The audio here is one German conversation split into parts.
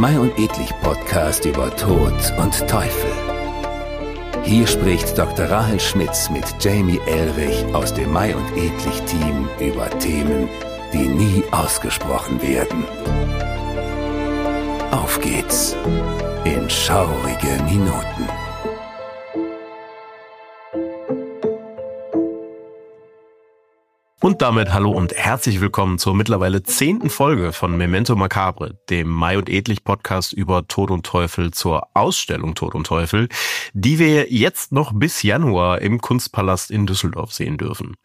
Mai und Edlich Podcast über Tod und Teufel. Hier spricht Dr. Rahel Schmitz mit Jamie Elrich aus dem Mai und Edlich Team über Themen, die nie ausgesprochen werden. Auf geht's in schaurige Minuten. Und damit hallo und herzlich willkommen zur mittlerweile zehnten Folge von Memento Macabre, dem Mai und Edlich Podcast über Tod und Teufel zur Ausstellung Tod und Teufel, die wir jetzt noch bis Januar im Kunstpalast in Düsseldorf sehen dürfen.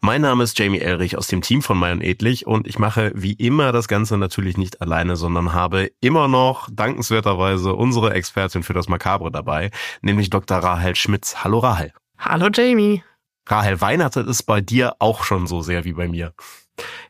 Mein Name ist Jamie Elrich aus dem Team von Mai und Edlich und ich mache wie immer das Ganze natürlich nicht alleine, sondern habe immer noch dankenswerterweise unsere Expertin für das Macabre dabei, nämlich Dr. Rahel Schmitz. Hallo Rahel. Hallo Jamie. Rahel, Weihnachten ist bei dir auch schon so sehr wie bei mir.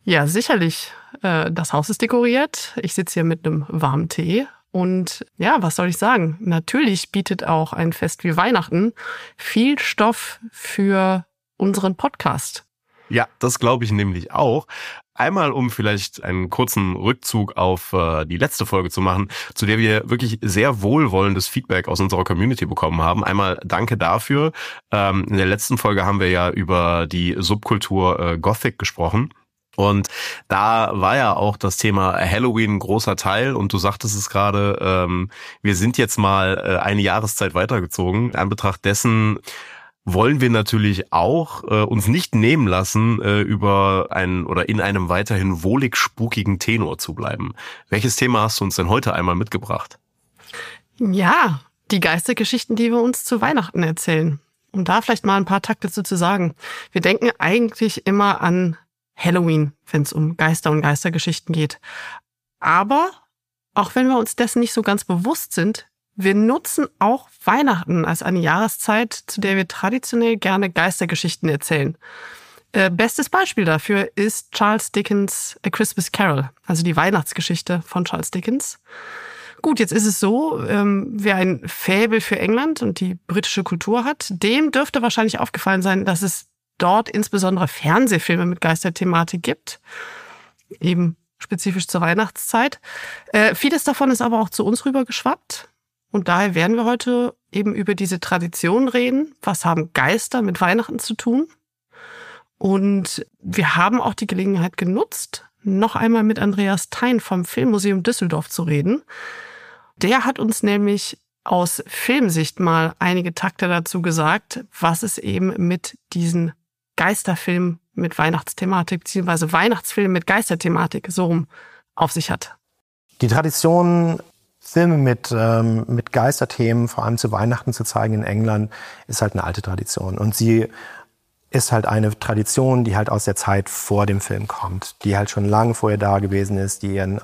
Ja, sicherlich. Äh, das Haus ist dekoriert. Ich sitze hier mit einem warmen Tee. Und ja, was soll ich sagen? Natürlich bietet auch ein Fest wie Weihnachten viel Stoff für unseren Podcast. Ja, das glaube ich nämlich auch. Einmal, um vielleicht einen kurzen Rückzug auf äh, die letzte Folge zu machen, zu der wir wirklich sehr wohlwollendes Feedback aus unserer Community bekommen haben. Einmal danke dafür. Ähm, in der letzten Folge haben wir ja über die Subkultur äh, Gothic gesprochen. Und da war ja auch das Thema Halloween ein großer Teil und du sagtest es gerade, ähm, wir sind jetzt mal äh, eine Jahreszeit weitergezogen. In Anbetracht dessen wollen wir natürlich auch äh, uns nicht nehmen lassen, äh, über einen oder in einem weiterhin wohlig spukigen Tenor zu bleiben. Welches Thema hast du uns denn heute einmal mitgebracht? Ja, die Geistergeschichten, die wir uns zu Weihnachten erzählen. Um da vielleicht mal ein paar Takte zu, zu sagen. Wir denken eigentlich immer an Halloween, wenn es um Geister und Geistergeschichten geht. Aber auch wenn wir uns dessen nicht so ganz bewusst sind, wir nutzen auch Weihnachten als eine Jahreszeit, zu der wir traditionell gerne Geistergeschichten erzählen. Äh, bestes Beispiel dafür ist Charles Dickens A Christmas Carol, also die Weihnachtsgeschichte von Charles Dickens. Gut, jetzt ist es so, ähm, wer ein Fäbel für England und die britische Kultur hat, dem dürfte wahrscheinlich aufgefallen sein, dass es dort insbesondere Fernsehfilme mit Geisterthematik gibt. Eben spezifisch zur Weihnachtszeit. Äh, vieles davon ist aber auch zu uns rübergeschwappt. Und daher werden wir heute eben über diese Tradition reden. Was haben Geister mit Weihnachten zu tun? Und wir haben auch die Gelegenheit genutzt, noch einmal mit Andreas Thein vom Filmmuseum Düsseldorf zu reden. Der hat uns nämlich aus Filmsicht mal einige Takte dazu gesagt, was es eben mit diesen Geisterfilmen mit Weihnachtsthematik beziehungsweise Weihnachtsfilmen mit Geisterthematik so rum auf sich hat. Die Tradition Filme mit, ähm, mit Geisterthemen, vor allem zu Weihnachten zu zeigen in England, ist halt eine alte Tradition. Und sie ist halt eine Tradition, die halt aus der Zeit vor dem Film kommt, die halt schon lange vorher da gewesen ist, die ihren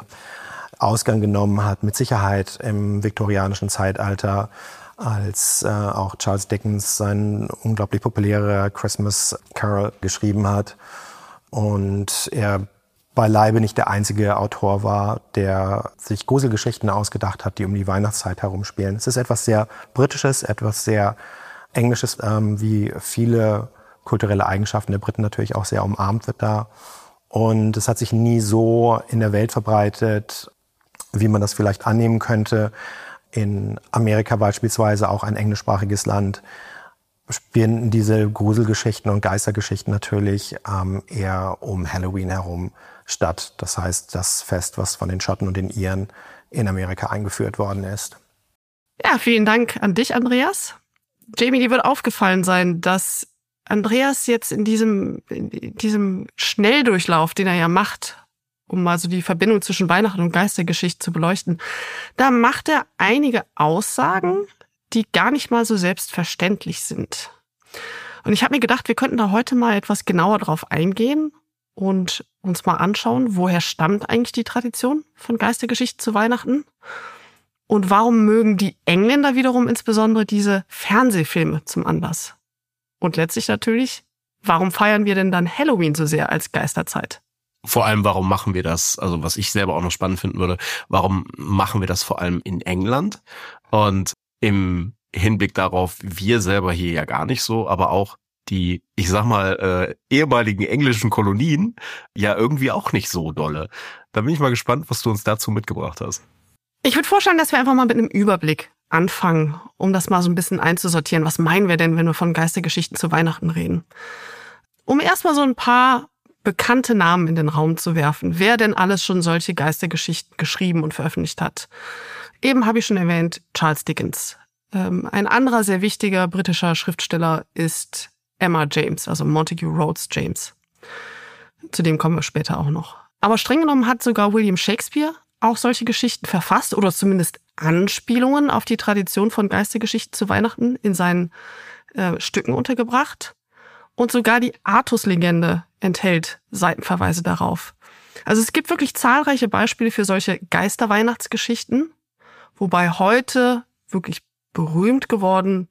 Ausgang genommen hat, mit Sicherheit im viktorianischen Zeitalter, als äh, auch Charles Dickens sein unglaublich populärer Christmas Carol geschrieben hat. Und er beileibe nicht der einzige Autor war, der sich Gruselgeschichten ausgedacht hat, die um die Weihnachtszeit herumspielen. Es ist etwas sehr Britisches, etwas sehr Englisches, ähm, wie viele kulturelle Eigenschaften der Briten natürlich auch sehr umarmt wird da. Und es hat sich nie so in der Welt verbreitet, wie man das vielleicht annehmen könnte. In Amerika beispielsweise, auch ein englischsprachiges Land, spielen diese Gruselgeschichten und Geistergeschichten natürlich ähm, eher um Halloween herum statt. Das heißt, das Fest, was von den Schotten und den Iren in Amerika eingeführt worden ist. Ja, vielen Dank an dich, Andreas. Jamie, dir wird aufgefallen sein, dass Andreas jetzt in diesem, in diesem Schnelldurchlauf, den er ja macht, um mal so die Verbindung zwischen Weihnachten und Geistergeschichte zu beleuchten, da macht er einige Aussagen, die gar nicht mal so selbstverständlich sind. Und ich habe mir gedacht, wir könnten da heute mal etwas genauer drauf eingehen und uns mal anschauen, woher stammt eigentlich die Tradition von Geistergeschichten zu Weihnachten? Und warum mögen die Engländer wiederum insbesondere diese Fernsehfilme zum Anlass? Und letztlich natürlich, warum feiern wir denn dann Halloween so sehr als Geisterzeit? Vor allem, warum machen wir das? Also, was ich selber auch noch spannend finden würde, warum machen wir das vor allem in England? Und im Hinblick darauf, wir selber hier ja gar nicht so, aber auch die, ich sag mal, äh, ehemaligen englischen Kolonien ja irgendwie auch nicht so dolle. Da bin ich mal gespannt, was du uns dazu mitgebracht hast. Ich würde vorschlagen, dass wir einfach mal mit einem Überblick anfangen, um das mal so ein bisschen einzusortieren. Was meinen wir denn, wenn wir von Geistergeschichten zu Weihnachten reden? Um erstmal so ein paar bekannte Namen in den Raum zu werfen, wer denn alles schon solche Geistergeschichten geschrieben und veröffentlicht hat. Eben habe ich schon erwähnt, Charles Dickens. Ähm, ein anderer sehr wichtiger britischer Schriftsteller ist Emma James, also Montague Rhodes James. Zu dem kommen wir später auch noch. Aber streng genommen hat sogar William Shakespeare auch solche Geschichten verfasst oder zumindest Anspielungen auf die Tradition von Geistergeschichten zu Weihnachten in seinen äh, Stücken untergebracht. Und sogar die Artus-Legende enthält Seitenverweise darauf. Also es gibt wirklich zahlreiche Beispiele für solche Geisterweihnachtsgeschichten, wobei heute wirklich berühmt geworden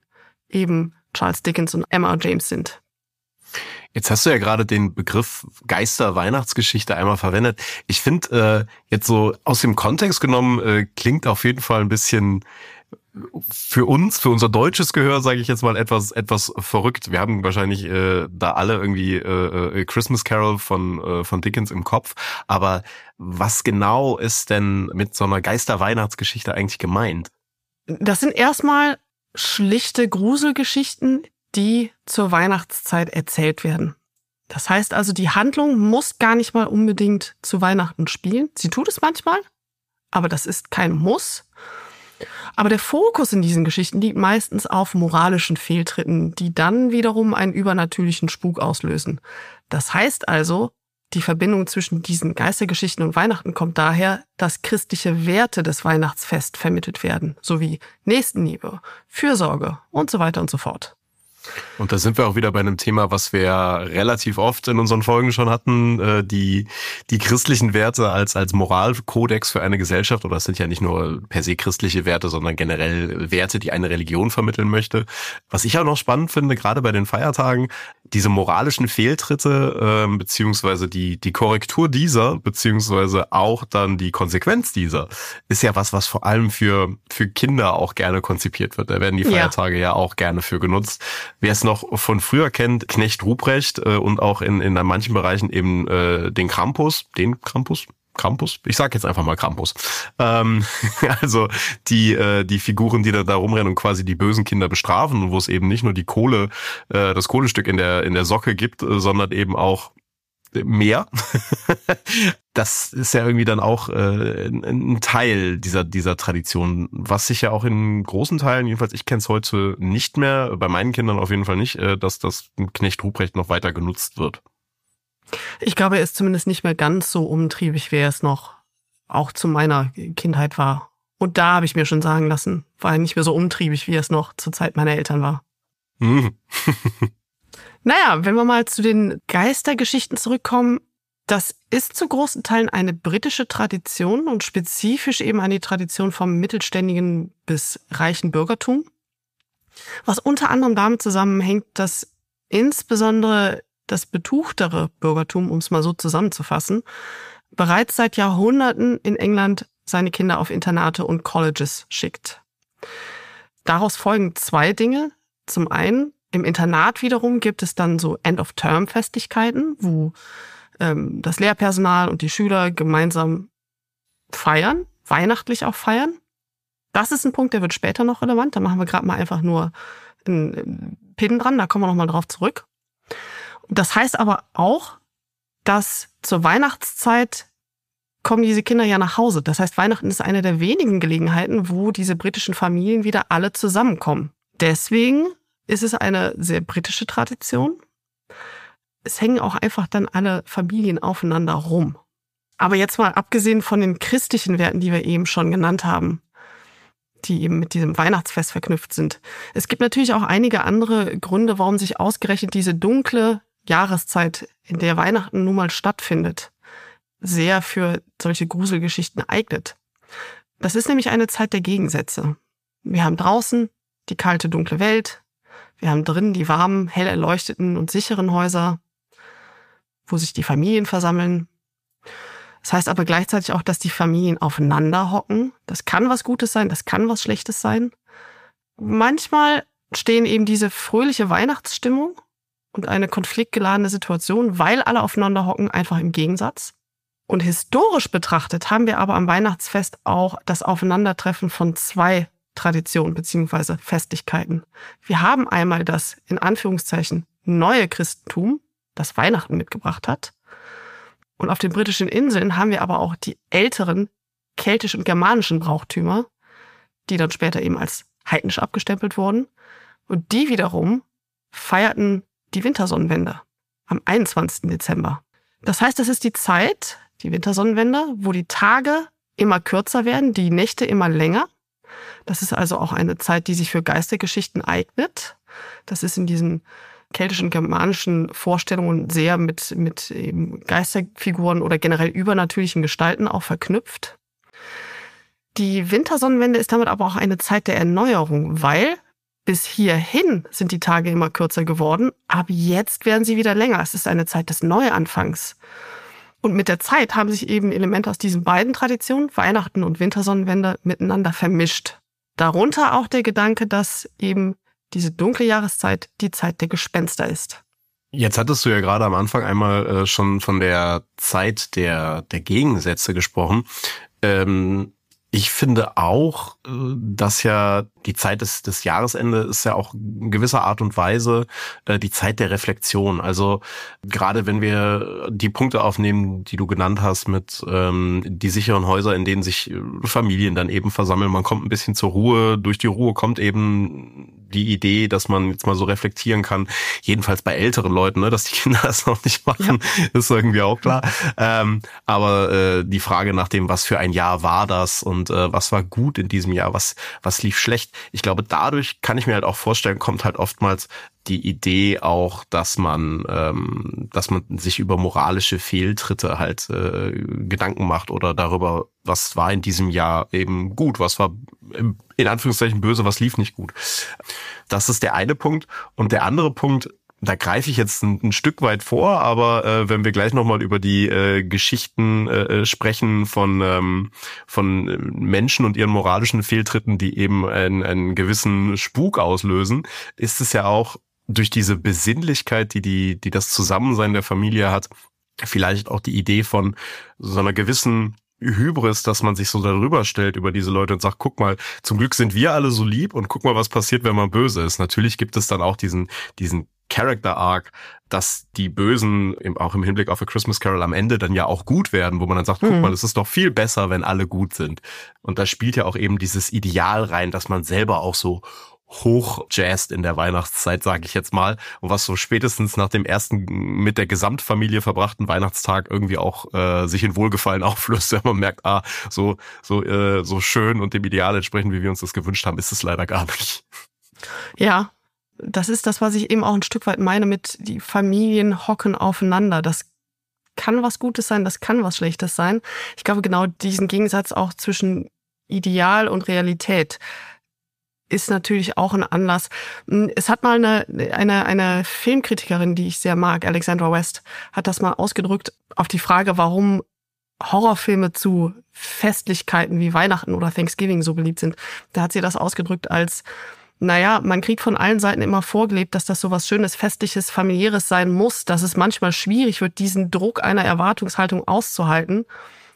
eben Charles Dickens und Emma James sind. Jetzt hast du ja gerade den Begriff Geister-Weihnachtsgeschichte einmal verwendet. Ich finde, äh, jetzt so aus dem Kontext genommen, äh, klingt auf jeden Fall ein bisschen für uns, für unser deutsches Gehör, sage ich jetzt mal etwas etwas verrückt. Wir haben wahrscheinlich äh, da alle irgendwie äh, äh, Christmas Carol von äh, von Dickens im Kopf. Aber was genau ist denn mit so einer Geister-Weihnachtsgeschichte eigentlich gemeint? Das sind erstmal schlichte Gruselgeschichten, die zur Weihnachtszeit erzählt werden. Das heißt also, die Handlung muss gar nicht mal unbedingt zu Weihnachten spielen. Sie tut es manchmal, aber das ist kein Muss. Aber der Fokus in diesen Geschichten liegt meistens auf moralischen Fehltritten, die dann wiederum einen übernatürlichen Spuk auslösen. Das heißt also, die Verbindung zwischen diesen Geistergeschichten und Weihnachten kommt daher, dass christliche Werte des Weihnachtsfest vermittelt werden, sowie Nächstenliebe, Fürsorge und so weiter und so fort. Und da sind wir auch wieder bei einem Thema, was wir relativ oft in unseren Folgen schon hatten, äh, die, die christlichen Werte als, als Moralkodex für eine Gesellschaft, oder es sind ja nicht nur per se christliche Werte, sondern generell Werte, die eine Religion vermitteln möchte. Was ich auch noch spannend finde, gerade bei den Feiertagen, diese moralischen Fehltritte, äh, beziehungsweise die, die Korrektur dieser, beziehungsweise auch dann die Konsequenz dieser, ist ja was, was vor allem für, für Kinder auch gerne konzipiert wird. Da werden die Feiertage ja, ja auch gerne für genutzt Wer es noch von früher kennt, Knecht Ruprecht äh, und auch in, in manchen Bereichen eben äh, den Krampus, den Krampus, Krampus? Ich sag jetzt einfach mal Krampus. Ähm, also die, äh, die Figuren, die da, da rumrennen und quasi die bösen Kinder bestrafen und wo es eben nicht nur die Kohle, äh, das Kohlestück in der, in der Socke gibt, äh, sondern eben auch mehr. das ist ja irgendwie dann auch äh, ein Teil dieser dieser Tradition, was sich ja auch in großen Teilen, jedenfalls ich kenne es heute nicht mehr, bei meinen Kindern auf jeden Fall nicht, äh, dass das Knecht Ruprecht noch weiter genutzt wird. Ich glaube, er ist zumindest nicht mehr ganz so umtriebig, wie er es noch auch zu meiner Kindheit war. Und da habe ich mir schon sagen lassen, war er nicht mehr so umtriebig, wie er es noch zur Zeit meiner Eltern war. Mhm. Naja, wenn wir mal zu den Geistergeschichten zurückkommen, das ist zu großen Teilen eine britische Tradition und spezifisch eben die Tradition vom mittelständigen bis reichen Bürgertum. Was unter anderem damit zusammenhängt, dass insbesondere das betuchtere Bürgertum, um es mal so zusammenzufassen, bereits seit Jahrhunderten in England seine Kinder auf Internate und Colleges schickt. Daraus folgen zwei Dinge. Zum einen im Internat wiederum gibt es dann so End-of-Term-Festigkeiten, wo ähm, das Lehrpersonal und die Schüler gemeinsam feiern, weihnachtlich auch feiern. Das ist ein Punkt, der wird später noch relevant. Da machen wir gerade mal einfach nur einen Pin dran, da kommen wir nochmal drauf zurück. Das heißt aber auch, dass zur Weihnachtszeit kommen diese Kinder ja nach Hause. Das heißt, Weihnachten ist eine der wenigen Gelegenheiten, wo diese britischen Familien wieder alle zusammenkommen. Deswegen ist es eine sehr britische Tradition. Es hängen auch einfach dann alle Familien aufeinander rum. Aber jetzt mal abgesehen von den christlichen Werten, die wir eben schon genannt haben, die eben mit diesem Weihnachtsfest verknüpft sind. Es gibt natürlich auch einige andere Gründe, warum sich ausgerechnet diese dunkle Jahreszeit, in der Weihnachten nun mal stattfindet, sehr für solche Gruselgeschichten eignet. Das ist nämlich eine Zeit der Gegensätze. Wir haben draußen die kalte, dunkle Welt, wir haben drin die warmen, hell erleuchteten und sicheren Häuser, wo sich die Familien versammeln. Das heißt aber gleichzeitig auch, dass die Familien aufeinander hocken. Das kann was Gutes sein, das kann was Schlechtes sein. Manchmal stehen eben diese fröhliche Weihnachtsstimmung und eine konfliktgeladene Situation, weil alle aufeinander hocken, einfach im Gegensatz. Und historisch betrachtet haben wir aber am Weihnachtsfest auch das Aufeinandertreffen von zwei Traditionen beziehungsweise Festlichkeiten. Wir haben einmal das in Anführungszeichen neue Christentum, das Weihnachten mitgebracht hat. Und auf den britischen Inseln haben wir aber auch die älteren keltischen und germanischen Brauchtümer, die dann später eben als heidnisch abgestempelt wurden. Und die wiederum feierten die Wintersonnenwende am 21. Dezember. Das heißt, das ist die Zeit, die Wintersonnenwende, wo die Tage immer kürzer werden, die Nächte immer länger. Das ist also auch eine Zeit, die sich für Geistergeschichten eignet. Das ist in diesen keltischen, germanischen Vorstellungen sehr mit, mit eben Geisterfiguren oder generell übernatürlichen Gestalten auch verknüpft. Die Wintersonnenwende ist damit aber auch eine Zeit der Erneuerung, weil bis hierhin sind die Tage immer kürzer geworden, ab jetzt werden sie wieder länger. Es ist eine Zeit des Neuanfangs. Und mit der Zeit haben sich eben Elemente aus diesen beiden Traditionen, Weihnachten und Wintersonnenwende, miteinander vermischt. Darunter auch der Gedanke, dass eben diese dunkle Jahreszeit die Zeit der Gespenster ist. Jetzt hattest du ja gerade am Anfang einmal äh, schon von der Zeit der, der Gegensätze gesprochen. Ähm, ich finde auch, äh, dass ja die Zeit des, des Jahresende ist ja auch in gewisser Art und Weise äh, die Zeit der Reflexion. Also gerade wenn wir die Punkte aufnehmen, die du genannt hast, mit ähm, die sicheren Häuser, in denen sich äh, Familien dann eben versammeln, man kommt ein bisschen zur Ruhe. Durch die Ruhe kommt eben die Idee, dass man jetzt mal so reflektieren kann. Jedenfalls bei älteren Leuten, ne, dass die Kinder das noch nicht machen, ja. ist irgendwie auch klar. Ähm, aber äh, die Frage nach dem, was für ein Jahr war das und äh, was war gut in diesem Jahr, was was lief schlecht. Ich glaube, dadurch kann ich mir halt auch vorstellen, kommt halt oftmals die Idee auch, dass man, ähm, dass man sich über moralische Fehltritte halt äh, Gedanken macht oder darüber, was war in diesem Jahr eben gut, was war in Anführungszeichen böse, was lief nicht gut. Das ist der eine Punkt. Und der andere Punkt, da greife ich jetzt ein, ein, Stück weit vor, aber äh, wenn wir gleich nochmal über die äh, Geschichten äh, sprechen von, ähm, von Menschen und ihren moralischen Fehltritten, die eben einen, einen gewissen Spuk auslösen, ist es ja auch durch diese Besinnlichkeit, die, die, die das Zusammensein der Familie hat, vielleicht auch die Idee von so einer gewissen Hybris, dass man sich so darüber stellt über diese Leute und sagt, guck mal, zum Glück sind wir alle so lieb und guck mal, was passiert, wenn man böse ist. Natürlich gibt es dann auch diesen, diesen Character Arc, dass die Bösen auch im Hinblick auf A Christmas Carol am Ende dann ja auch gut werden, wo man dann sagt, guck mhm. mal, es ist doch viel besser, wenn alle gut sind. Und da spielt ja auch eben dieses Ideal rein, dass man selber auch so hochjazzt in der Weihnachtszeit, sage ich jetzt mal, und was so spätestens nach dem ersten mit der Gesamtfamilie verbrachten Weihnachtstag irgendwie auch äh, sich in Wohlgefallen auflöst, wenn man merkt, ah, so so äh, so schön und dem Ideal entsprechend, wie wir uns das gewünscht haben, ist es leider gar nicht. Ja, das ist das, was ich eben auch ein Stück weit meine mit die Familien hocken aufeinander. Das kann was Gutes sein, das kann was Schlechtes sein. Ich glaube genau diesen Gegensatz auch zwischen Ideal und Realität ist natürlich auch ein Anlass. Hm, es hat mal eine, eine, eine Filmkritikerin, die ich sehr mag, Alexandra West, hat das mal ausgedrückt auf die Frage, warum Horrorfilme zu Festlichkeiten wie Weihnachten oder Thanksgiving so beliebt sind. Da hat sie das ausgedrückt als, naja, man kriegt von allen Seiten immer vorgelebt, dass das so was Schönes, Festliches, Familiäres sein muss, dass es manchmal schwierig wird, diesen Druck einer Erwartungshaltung auszuhalten.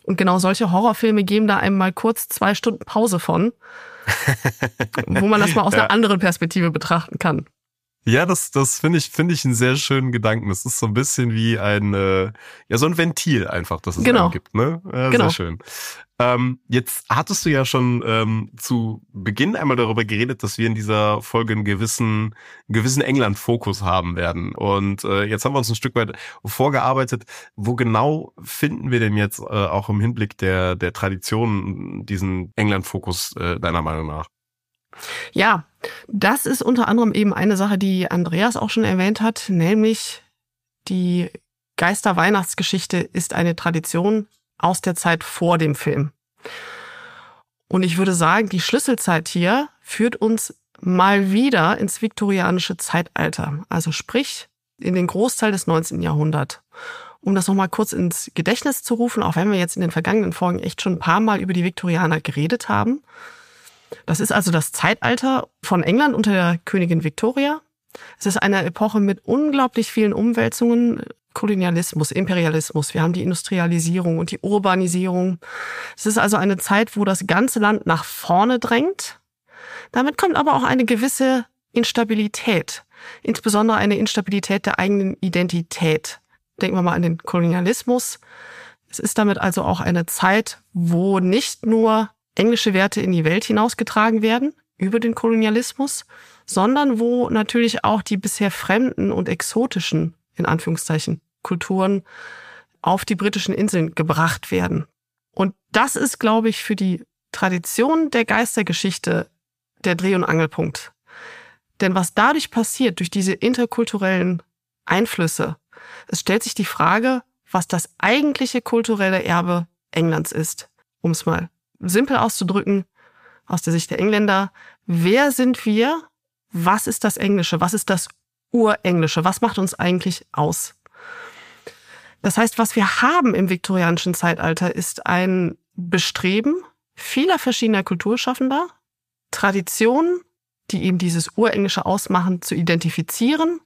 Und genau solche Horrorfilme geben da einem mal kurz zwei Stunden Pause von wo man das mal aus ja. einer anderen Perspektive betrachten kann. Ja, das, das finde ich, finde ich einen sehr schönen Gedanken. Das ist so ein bisschen wie ein, äh, ja, so ein Ventil einfach, das es genau. gibt, ne? Ja, genau. Sehr schön. Ähm, jetzt hattest du ja schon ähm, zu Beginn einmal darüber geredet, dass wir in dieser Folge einen gewissen, gewissen England-Fokus haben werden. Und äh, jetzt haben wir uns ein Stück weit vorgearbeitet. Wo genau finden wir denn jetzt äh, auch im Hinblick der, der Tradition diesen England-Fokus äh, deiner Meinung nach? Ja, das ist unter anderem eben eine Sache, die Andreas auch schon erwähnt hat, nämlich die Geister-Weihnachtsgeschichte ist eine Tradition aus der Zeit vor dem Film. Und ich würde sagen, die Schlüsselzeit hier führt uns mal wieder ins viktorianische Zeitalter, also sprich in den Großteil des 19. Jahrhunderts. Um das nochmal kurz ins Gedächtnis zu rufen, auch wenn wir jetzt in den vergangenen Folgen echt schon ein paar Mal über die Viktorianer geredet haben, das ist also das Zeitalter von England unter der Königin Victoria. Es ist eine Epoche mit unglaublich vielen Umwälzungen, Kolonialismus, Imperialismus, wir haben die Industrialisierung und die Urbanisierung. Es ist also eine Zeit, wo das ganze Land nach vorne drängt. Damit kommt aber auch eine gewisse Instabilität, insbesondere eine Instabilität der eigenen Identität. Denken wir mal an den Kolonialismus. Es ist damit also auch eine Zeit, wo nicht nur englische Werte in die Welt hinausgetragen werden über den Kolonialismus, sondern wo natürlich auch die bisher fremden und exotischen, in Anführungszeichen, Kulturen auf die britischen Inseln gebracht werden. Und das ist, glaube ich, für die Tradition der Geistergeschichte der Dreh- und Angelpunkt. Denn was dadurch passiert, durch diese interkulturellen Einflüsse, es stellt sich die Frage, was das eigentliche kulturelle Erbe Englands ist. Um es mal simpel auszudrücken, aus der Sicht der Engländer, wer sind wir? Was ist das Englische? Was ist das Urenglische? Was macht uns eigentlich aus? Das heißt, was wir haben im viktorianischen Zeitalter ist ein Bestreben vieler verschiedener Kulturschaffender, Traditionen, die eben dieses Urenglische ausmachen, zu identifizieren,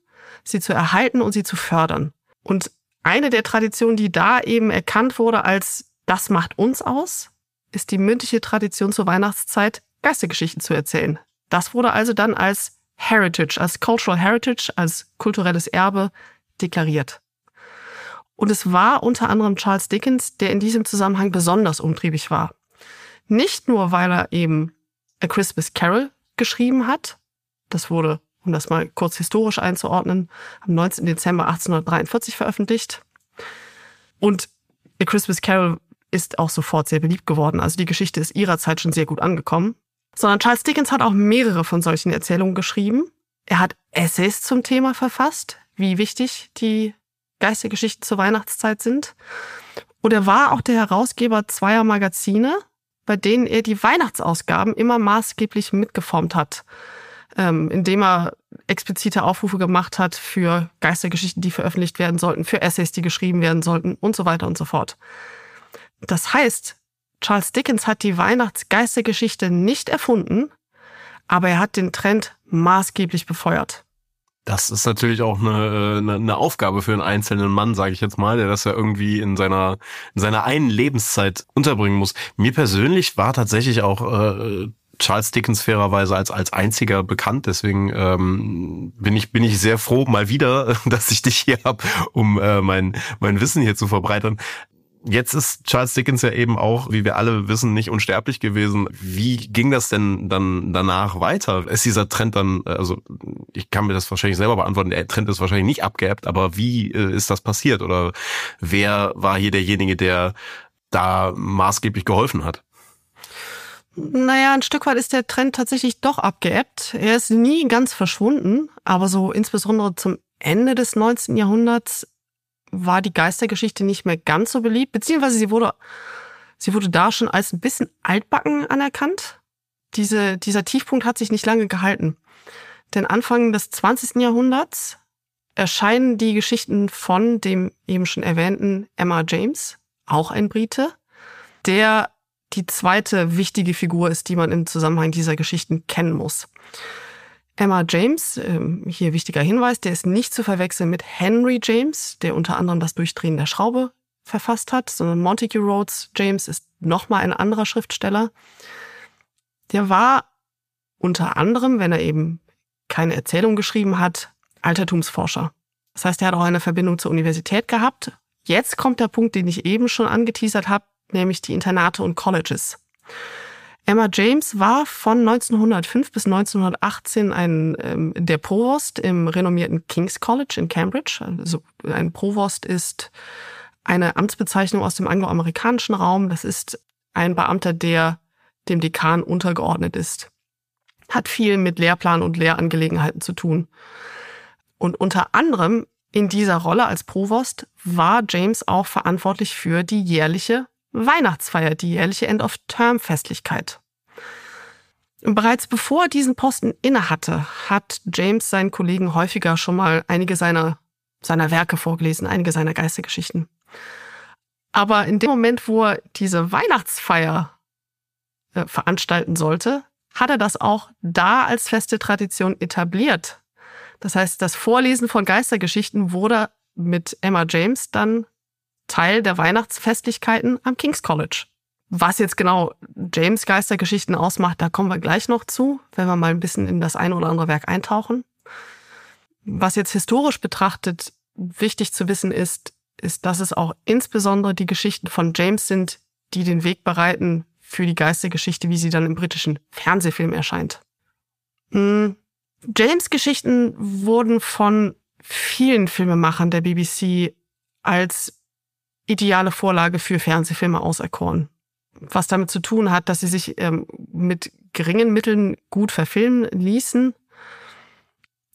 sie zu erhalten und sie zu fördern. Und eine der Traditionen, die da eben erkannt wurde als das macht uns aus, ist die mündliche Tradition zur Weihnachtszeit, Geistergeschichten zu erzählen. Das wurde also dann als Heritage, als Cultural Heritage, als kulturelles Erbe deklariert. Und es war unter anderem Charles Dickens, der in diesem Zusammenhang besonders umtriebig war. Nicht nur, weil er eben A Christmas Carol geschrieben hat, das wurde um das mal kurz historisch einzuordnen, am 19. Dezember 1843 veröffentlicht. Und A Christmas Carol ist auch sofort sehr beliebt geworden. Also die Geschichte ist ihrer Zeit schon sehr gut angekommen. Sondern Charles Dickens hat auch mehrere von solchen Erzählungen geschrieben. Er hat Essays zum Thema verfasst, wie wichtig die Geistergeschichten zur Weihnachtszeit sind. Und er war auch der Herausgeber zweier Magazine, bei denen er die Weihnachtsausgaben immer maßgeblich mitgeformt hat ähm, indem er explizite Aufrufe gemacht hat für Geistergeschichten, die veröffentlicht werden sollten, für Essays, die geschrieben werden sollten und so weiter und so fort. Das heißt, Charles Dickens hat die Weihnachtsgeistergeschichte nicht erfunden, aber er hat den Trend maßgeblich befeuert. Das ist natürlich auch eine, eine, eine Aufgabe für einen einzelnen Mann, sage ich jetzt mal, der das ja irgendwie in seiner in seiner einen Lebenszeit unterbringen muss. Mir persönlich war tatsächlich auch äh, Charles Dickens fairerweise als als einziger bekannt. Deswegen ähm, bin ich bin ich sehr froh mal wieder, dass ich dich hier hab, um äh, mein mein Wissen hier zu verbreitern. Jetzt ist Charles Dickens ja eben auch, wie wir alle wissen, nicht unsterblich gewesen. Wie ging das denn dann danach weiter? Ist dieser Trend dann, also ich kann mir das wahrscheinlich selber beantworten, der Trend ist wahrscheinlich nicht abgeebbt, aber wie äh, ist das passiert? Oder wer war hier derjenige, der da maßgeblich geholfen hat? Naja, ein Stück weit ist der Trend tatsächlich doch abgeebbt. Er ist nie ganz verschwunden, aber so insbesondere zum Ende des 19. Jahrhunderts war die Geistergeschichte nicht mehr ganz so beliebt, beziehungsweise sie wurde, sie wurde da schon als ein bisschen altbacken anerkannt. Diese, dieser Tiefpunkt hat sich nicht lange gehalten. Denn Anfang des 20. Jahrhunderts erscheinen die Geschichten von dem eben schon erwähnten Emma James, auch ein Brite, der die zweite wichtige Figur ist, die man im Zusammenhang dieser Geschichten kennen muss. Emma James, ähm, hier wichtiger Hinweis, der ist nicht zu verwechseln mit Henry James, der unter anderem das Durchdrehen der Schraube verfasst hat, sondern Montague Rhodes James ist nochmal ein anderer Schriftsteller. Der war unter anderem, wenn er eben keine Erzählung geschrieben hat, Altertumsforscher. Das heißt, er hat auch eine Verbindung zur Universität gehabt. Jetzt kommt der Punkt, den ich eben schon angeteasert habe nämlich die Internate und Colleges. Emma James war von 1905 bis 1918 ein, ähm, der Provost im renommierten King's College in Cambridge. Also ein Provost ist eine Amtsbezeichnung aus dem angloamerikanischen Raum. Das ist ein Beamter, der dem Dekan untergeordnet ist. Hat viel mit Lehrplan und Lehrangelegenheiten zu tun. Und unter anderem in dieser Rolle als Provost war James auch verantwortlich für die jährliche Weihnachtsfeier, die jährliche End-of-Term-Festlichkeit. Bereits bevor er diesen Posten innehatte, hat James seinen Kollegen häufiger schon mal einige seiner, seiner Werke vorgelesen, einige seiner Geistergeschichten. Aber in dem Moment, wo er diese Weihnachtsfeier äh, veranstalten sollte, hat er das auch da als feste Tradition etabliert. Das heißt, das Vorlesen von Geistergeschichten wurde mit Emma James dann Teil der Weihnachtsfestlichkeiten am King's College. Was jetzt genau James Geistergeschichten ausmacht, da kommen wir gleich noch zu, wenn wir mal ein bisschen in das eine oder andere Werk eintauchen. Was jetzt historisch betrachtet wichtig zu wissen ist, ist, dass es auch insbesondere die Geschichten von James sind, die den Weg bereiten für die Geistergeschichte, wie sie dann im britischen Fernsehfilm erscheint. Hm, James Geschichten wurden von vielen Filmemachern der BBC als ideale Vorlage für Fernsehfilme auserkoren. Was damit zu tun hat, dass sie sich ähm, mit geringen Mitteln gut verfilmen ließen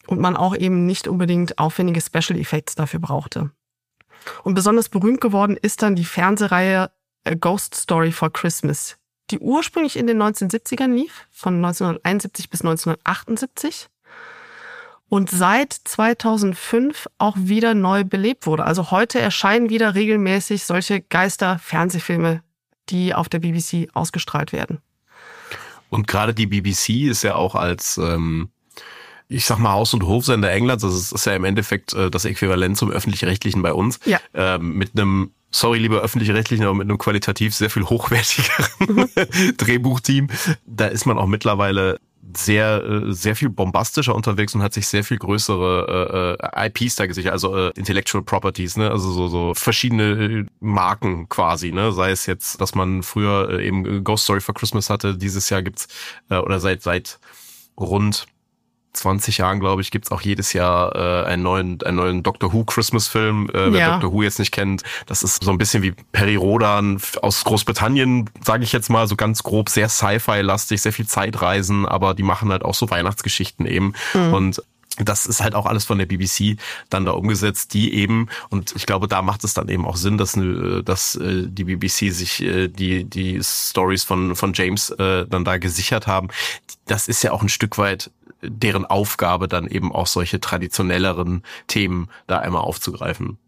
und man auch eben nicht unbedingt aufwendige Special Effects dafür brauchte. Und besonders berühmt geworden ist dann die Fernsehreihe A Ghost Story for Christmas, die ursprünglich in den 1970ern lief, von 1971 bis 1978 und seit 2005 auch wieder neu belebt wurde. Also heute erscheinen wieder regelmäßig solche Geister-Fernsehfilme, die auf der BBC ausgestrahlt werden. Und gerade die BBC ist ja auch als ähm, ich sag mal, Haus- und Hofsender Englands, das ist, ist ja im Endeffekt äh, das Äquivalent zum öffentlich-rechtlichen bei uns, ja. ähm, mit einem sorry, lieber öffentlich-rechtlichen, aber mit einem qualitativ sehr viel hochwertigeren. Drehbuchteam. Da ist man auch mittlerweile sehr äh, sehr viel bombastischer unterwegs und hat sich sehr viel größere äh, äh IPs da gesichert, also äh, Intellectual Properties, ne, also so so verschiedene Marken quasi, ne, sei es jetzt, dass man früher äh, eben Ghost Story for Christmas hatte, dieses Jahr gibt's äh, oder seit seit rund 20 Jahren, glaube ich, gibt's auch jedes Jahr äh, einen neuen, einen neuen Doctor Who Christmas-Film. Äh, wer ja. Doctor Who jetzt nicht kennt, das ist so ein bisschen wie Perry Rodan aus Großbritannien, sage ich jetzt mal, so ganz grob, sehr Sci-Fi-lastig, sehr viel Zeitreisen, aber die machen halt auch so Weihnachtsgeschichten eben. Mhm. Und das ist halt auch alles von der BBC dann da umgesetzt, die eben, und ich glaube, da macht es dann eben auch Sinn, dass, äh, dass äh, die BBC sich äh, die, die Stories von, von James dann da gesichert haben. Das ist ja auch ein Stück weit deren Aufgabe, dann eben auch solche traditionelleren Themen da einmal aufzugreifen.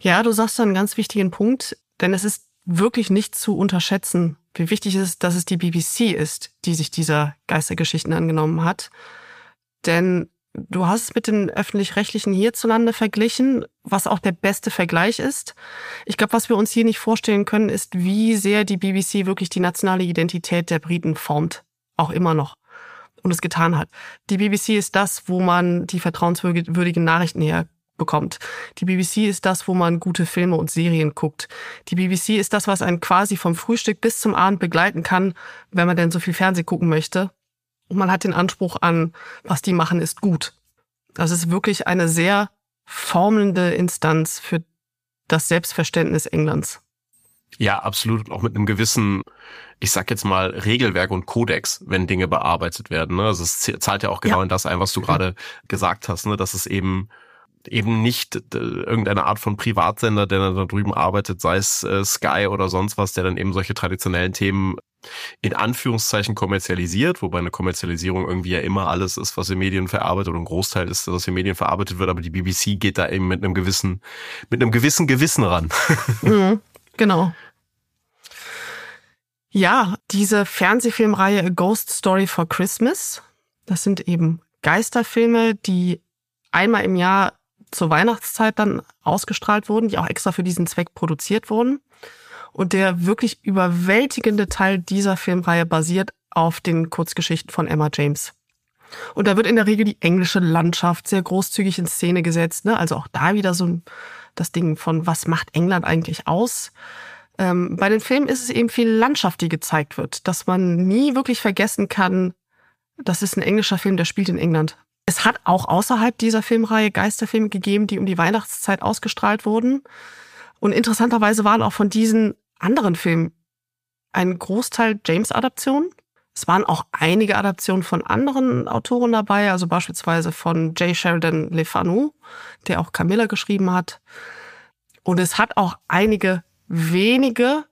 Ja, du sagst da einen ganz wichtigen Punkt, denn es ist wirklich nicht zu unterschätzen, wie wichtig es ist, dass es die BBC ist, die sich dieser Geistergeschichten angenommen hat. Denn du hast es mit den öffentlich-rechtlichen hierzulande verglichen, was auch der beste Vergleich ist. Ich glaube, was wir uns hier nicht vorstellen können, ist, wie sehr die BBC wirklich die nationale Identität der Briten formt. Auch immer noch und es getan hat. Die BBC ist das, wo man die vertrauenswürdigen Nachrichten herbekommt. Die BBC ist das, wo man gute Filme und Serien guckt. Die BBC ist das, was einen quasi vom Frühstück bis zum Abend begleiten kann, wenn man denn so viel Fernsehen gucken möchte. Und man hat den Anspruch an, was die machen, ist gut. Das ist wirklich eine sehr formelnde Instanz für das Selbstverständnis Englands. Ja, absolut. Auch mit einem gewissen, ich sag jetzt mal, Regelwerk und Kodex, wenn Dinge bearbeitet werden. Ne? Also es zahlt ja auch genau ja. in das ein, was du gerade gesagt hast, ne? dass es eben eben nicht äh, irgendeine Art von Privatsender, der da drüben arbeitet, sei es äh, Sky oder sonst was, der dann eben solche traditionellen Themen in Anführungszeichen kommerzialisiert, wobei eine Kommerzialisierung irgendwie ja immer alles ist, was in Medien verarbeitet oder ein Großteil ist, was in Medien verarbeitet wird, aber die BBC geht da eben mit einem gewissen, mit einem gewissen Gewissen ran. Mhm. Genau. Ja, diese Fernsehfilmreihe A Ghost Story for Christmas, das sind eben Geisterfilme, die einmal im Jahr zur Weihnachtszeit dann ausgestrahlt wurden, die auch extra für diesen Zweck produziert wurden. Und der wirklich überwältigende Teil dieser Filmreihe basiert auf den Kurzgeschichten von Emma James. Und da wird in der Regel die englische Landschaft sehr großzügig in Szene gesetzt. Ne? Also auch da wieder so das Ding von, was macht England eigentlich aus? Ähm, bei den Filmen ist es eben viel Landschaft, die gezeigt wird, dass man nie wirklich vergessen kann, das ist ein englischer Film, der spielt in England. Es hat auch außerhalb dieser Filmreihe Geisterfilme gegeben, die um die Weihnachtszeit ausgestrahlt wurden. Und interessanterweise waren auch von diesen anderen Filmen ein Großteil James-Adaptionen. Es waren auch einige Adaptionen von anderen Autoren dabei, also beispielsweise von J. Sheridan Le Fanu, der auch Camilla geschrieben hat. Und es hat auch einige wenige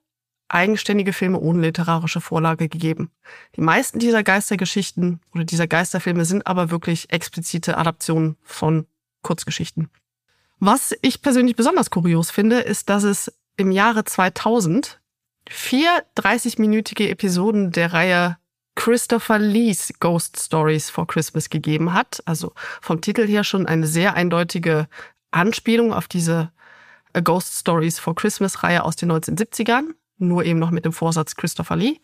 eigenständige Filme ohne literarische Vorlage gegeben. Die meisten dieser Geistergeschichten oder dieser Geisterfilme sind aber wirklich explizite Adaptionen von Kurzgeschichten. Was ich persönlich besonders kurios finde, ist, dass es im Jahre 2000 vier 30-minütige Episoden der Reihe Christopher Lees Ghost Stories for Christmas gegeben hat. Also vom Titel her schon eine sehr eindeutige Anspielung auf diese A Ghost Stories for Christmas Reihe aus den 1970ern, nur eben noch mit dem Vorsatz Christopher Lee.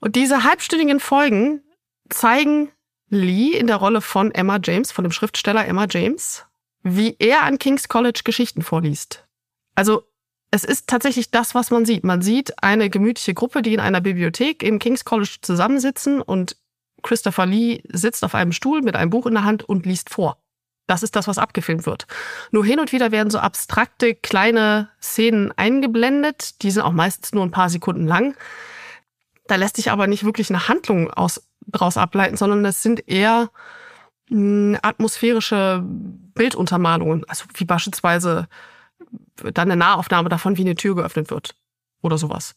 Und diese halbstündigen Folgen zeigen Lee in der Rolle von Emma James, von dem Schriftsteller Emma James, wie er an King's College Geschichten vorliest. Also es ist tatsächlich das, was man sieht. Man sieht eine gemütliche Gruppe, die in einer Bibliothek im King's College zusammensitzen und Christopher Lee sitzt auf einem Stuhl mit einem Buch in der Hand und liest vor. Das ist das, was abgefilmt wird. Nur hin und wieder werden so abstrakte kleine Szenen eingeblendet. Die sind auch meistens nur ein paar Sekunden lang. Da lässt sich aber nicht wirklich eine Handlung aus, draus ableiten, sondern es sind eher mh, hm, atmosphärische Bilduntermalungen. Also wie beispielsweise dann eine Nahaufnahme davon, wie eine Tür geöffnet wird oder sowas.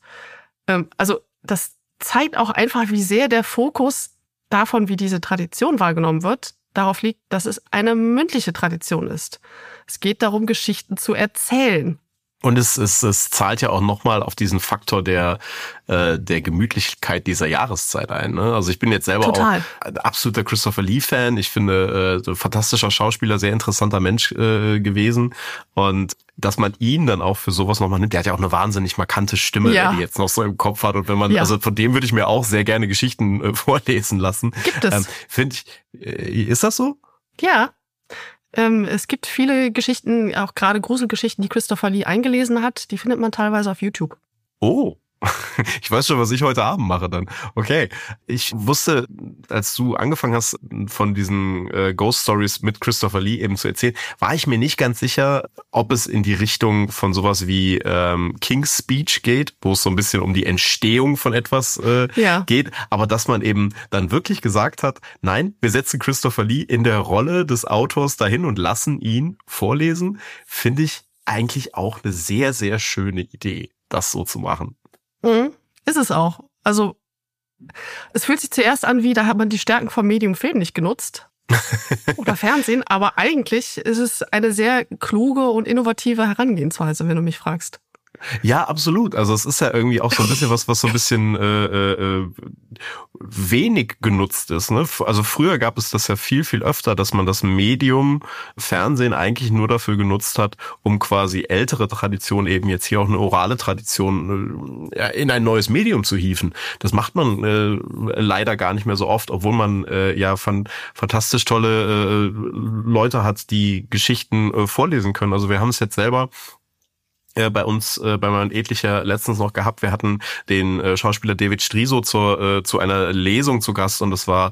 Ähm, also das zeigt auch einfach, wie sehr der Fokus davon, wie diese Tradition wahrgenommen wird, darauf liegt, dass es eine mündliche Tradition ist. Es geht darum, Geschichten zu erzählen. Und es, es, es zahlt ja auch nochmal auf diesen Faktor der, äh, der Gemütlichkeit dieser Jahreszeit ein. Ne? Also ich bin jetzt selber Total. auch ein absoluter Christopher Lee-Fan. Ich finde, äh, so fantastischer Schauspieler, sehr interessanter Mensch äh, gewesen. Und dass man ihn dann auch für sowas nochmal nimmt. Der hat ja auch eine wahnsinnig markante Stimme, ja. die jetzt noch so im Kopf hat. Und wenn man, ja. also von dem würde ich mir auch sehr gerne Geschichten äh, vorlesen lassen. Gibt es. Ähm, Finde ich, äh, ist das so? Ja. Ähm, es gibt viele Geschichten, auch gerade Gruselgeschichten, die Christopher Lee eingelesen hat. Die findet man teilweise auf YouTube. Oh, Ich weiß schon, was ich heute Abend mache dann. Okay. Ich wusste, als du angefangen hast, von diesen äh, Ghost Stories mit Christopher Lee eben zu erzählen, war ich mir nicht ganz sicher, ob es in die Richtung von sowas wie ähm, King's Speech geht, wo es so ein bisschen um die Entstehung von etwas äh, ja. geht, aber dass man eben dann wirklich gesagt hat, nein, wir setzen Christopher Lee in der Rolle des Autors dahin und lassen ihn vorlesen, finde ich eigentlich auch eine sehr, sehr schöne Idee, das so zu machen. Mhm. Ist es auch. Also es fühlt sich zuerst an, wie da hat man die Stärken vom Medium Film nicht genutzt. oder Fernsehen, aber eigentlich ist es eine sehr kluge und innovative Herangehensweise, wenn du mich fragst. Ja, absolut. Also es ist ja irgendwie auch so ein bisschen was, was so ein bisschen äh, äh, wenig genutzt ist. Ne? Also früher gab es das ja viel, viel öfter, dass man das Medium Fernsehen eigentlich nur dafür genutzt hat, um quasi ältere Traditionen, eben jetzt hier auch eine orale Tradition, äh, in ein neues Medium zu hieven. Das macht man äh, leider gar nicht mehr so oft, obwohl man äh, ja fan fantastisch tolle äh, Leute hat, die Geschichten äh, vorlesen können. Also wir haben es jetzt selber äh, bei uns äh, bei meinem Edlicher letztens noch gehabt. Wir hatten den äh, Schauspieler David Striso zur, äh, zu einer Lesung zu Gast und das war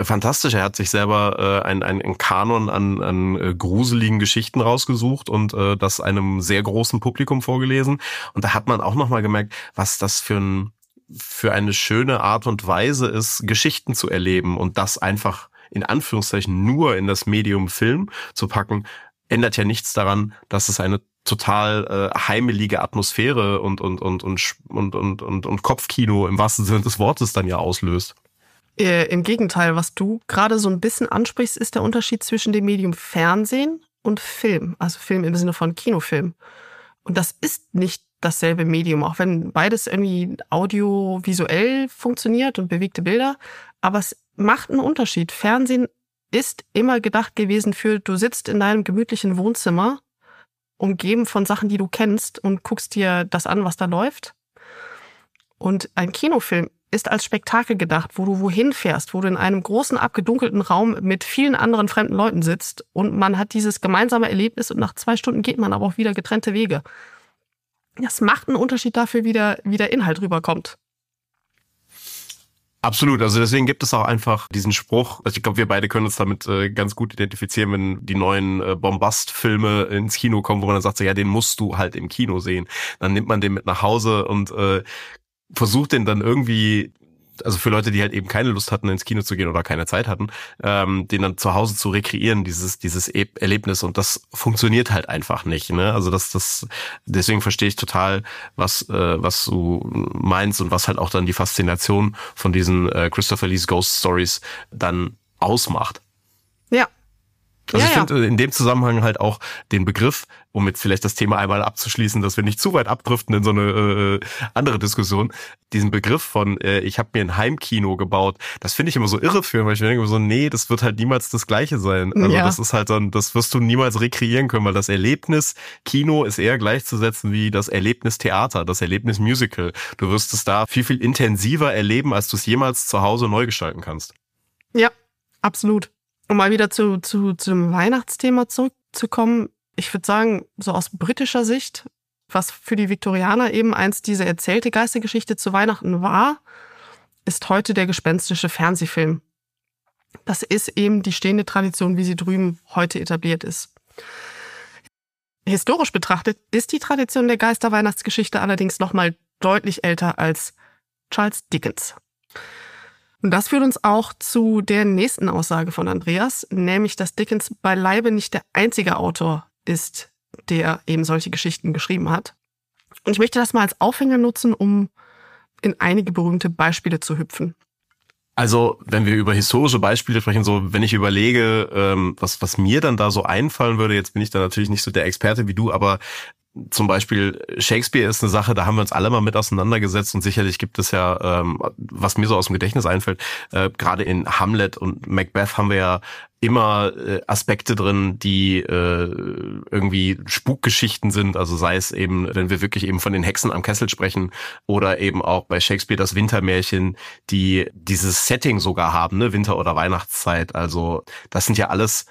fantastisch. Er hat sich selber äh, ein, ein, ein Kanon an, an äh, gruseligen Geschichten rausgesucht und äh, das einem sehr großen Publikum vorgelesen. Und da hat man auch nochmal gemerkt, was das für ein für eine schöne Art und Weise ist, Geschichten zu erleben und das einfach in Anführungszeichen nur in das Medium Film zu packen, ändert ja nichts daran, dass es eine total äh, heimelige Atmosphäre und und und und und und und, und Kopfkino im wahrsten Sinne des Wortes dann ja auslöst. Äh, Im Gegenteil, was du gerade so ein bisschen ansprichst, ist der Unterschied zwischen dem Medium Fernsehen und Film, also Film im Sinne von Kinofilm. Und das ist nicht dasselbe Medium, auch wenn beides irgendwie audiovisuell funktioniert und bewegte Bilder, aber es macht einen Unterschied. Fernsehen ist immer gedacht gewesen für, du sitzt in deinem gemütlichen Wohnzimmer umgeben von Sachen, die du kennst und guckst dir das an, was da läuft. Und ein Kinofilm ist als Spektakel gedacht, wo du wohin fährst, wo du in einem großen abgedunkelten Raum mit vielen anderen fremden Leuten sitzt und man hat dieses gemeinsame Erlebnis und nach zwei Stunden geht man aber auch wieder getrennte Wege. Das macht einen Unterschied dafür, wie der, wie der Inhalt rüberkommt. Absolut, also deswegen gibt es auch einfach diesen Spruch, also ich glaube, wir beide können uns damit äh, ganz gut identifizieren, wenn die neuen äh, Bombast-Filme ins Kino kommen, wo man dann sagt, so, ja, den musst du halt im Kino sehen. Dann nimmt man den mit nach Hause und äh, versucht den dann irgendwie also für Leute, die halt eben keine Lust hatten, ins Kino zu gehen oder keine Zeit hatten, ähm, den dann zu Hause zu rekreieren, dieses, dieses e Erlebnis. Und das funktioniert halt einfach nicht. Ne? Also das, das, deswegen verstehe ich total, was, äh, was du meinst und was halt auch dann die Faszination von diesen äh, Christopher Lee's Ghost Stories dann ausmacht. Ja. Also Ja, ich finde in dem Zusammenhang halt auch den Begriff, um jetzt vielleicht das Thema einmal abzuschließen, dass wir nicht zu weit abdriften in so eine äh, andere Diskussion, diesen Begriff von äh, ich habe mir ein Heimkino gebaut, das finde ich immer so irreführend, weil ich mir denke so, nee, das wird halt niemals das gleiche sein. Also Ja. das ist halt dann, das wirst du niemals rekreieren können, weil das Erlebnis Kino ist eher gleichzusetzen wie das Erlebnis Theater, das Erlebnis Musical. Du wirst es da viel, viel intensiver erleben, als du es jemals zu Hause neu gestalten kannst. Ja, absolut. Um mal wieder zu, zu, zum Weihnachtsthema zurückzukommen. Ich würde sagen, so aus britischer Sicht, was für die Viktorianer eben einst diese erzählte Geistergeschichte zu Weihnachten war, ist heute der gespenstische Fernsehfilm. Das ist eben die stehende Tradition, wie sie drüben heute etabliert ist. Historisch betrachtet ist die Tradition der Geisterweihnachtsgeschichte allerdings nochmal deutlich älter als Charles Dickens. Und das führt uns auch zu der nächsten Aussage von Andreas, nämlich, dass Dickens beileibe nicht der einzige Autor ist, der eben solche Geschichten geschrieben hat. Und ich möchte das mal als Aufhänger nutzen, um in einige berühmte Beispiele zu hüpfen. Also, wenn wir über historische Beispiele sprechen, so wenn ich überlege, ähm, was, was mir dann da so einfallen würde, jetzt bin ich da natürlich nicht so der Experte wie du, aber zum Beispiel Shakespeare ist eine Sache, da haben wir uns alle mal mit auseinandergesetzt und sicherlich gibt es ja, ähm, was mir so aus dem Gedächtnis einfällt, äh, gerade in Hamlet und Macbeth haben wir ja immer äh, Aspekte drin, die äh, irgendwie Spukgeschichten sind, also sei es eben, wenn wir wirklich eben von den Hexen am Kessel sprechen oder eben auch bei Shakespeare das Wintermärchen, die dieses Setting sogar haben, ne, Winter- oder Weihnachtszeit, also das sind ja alles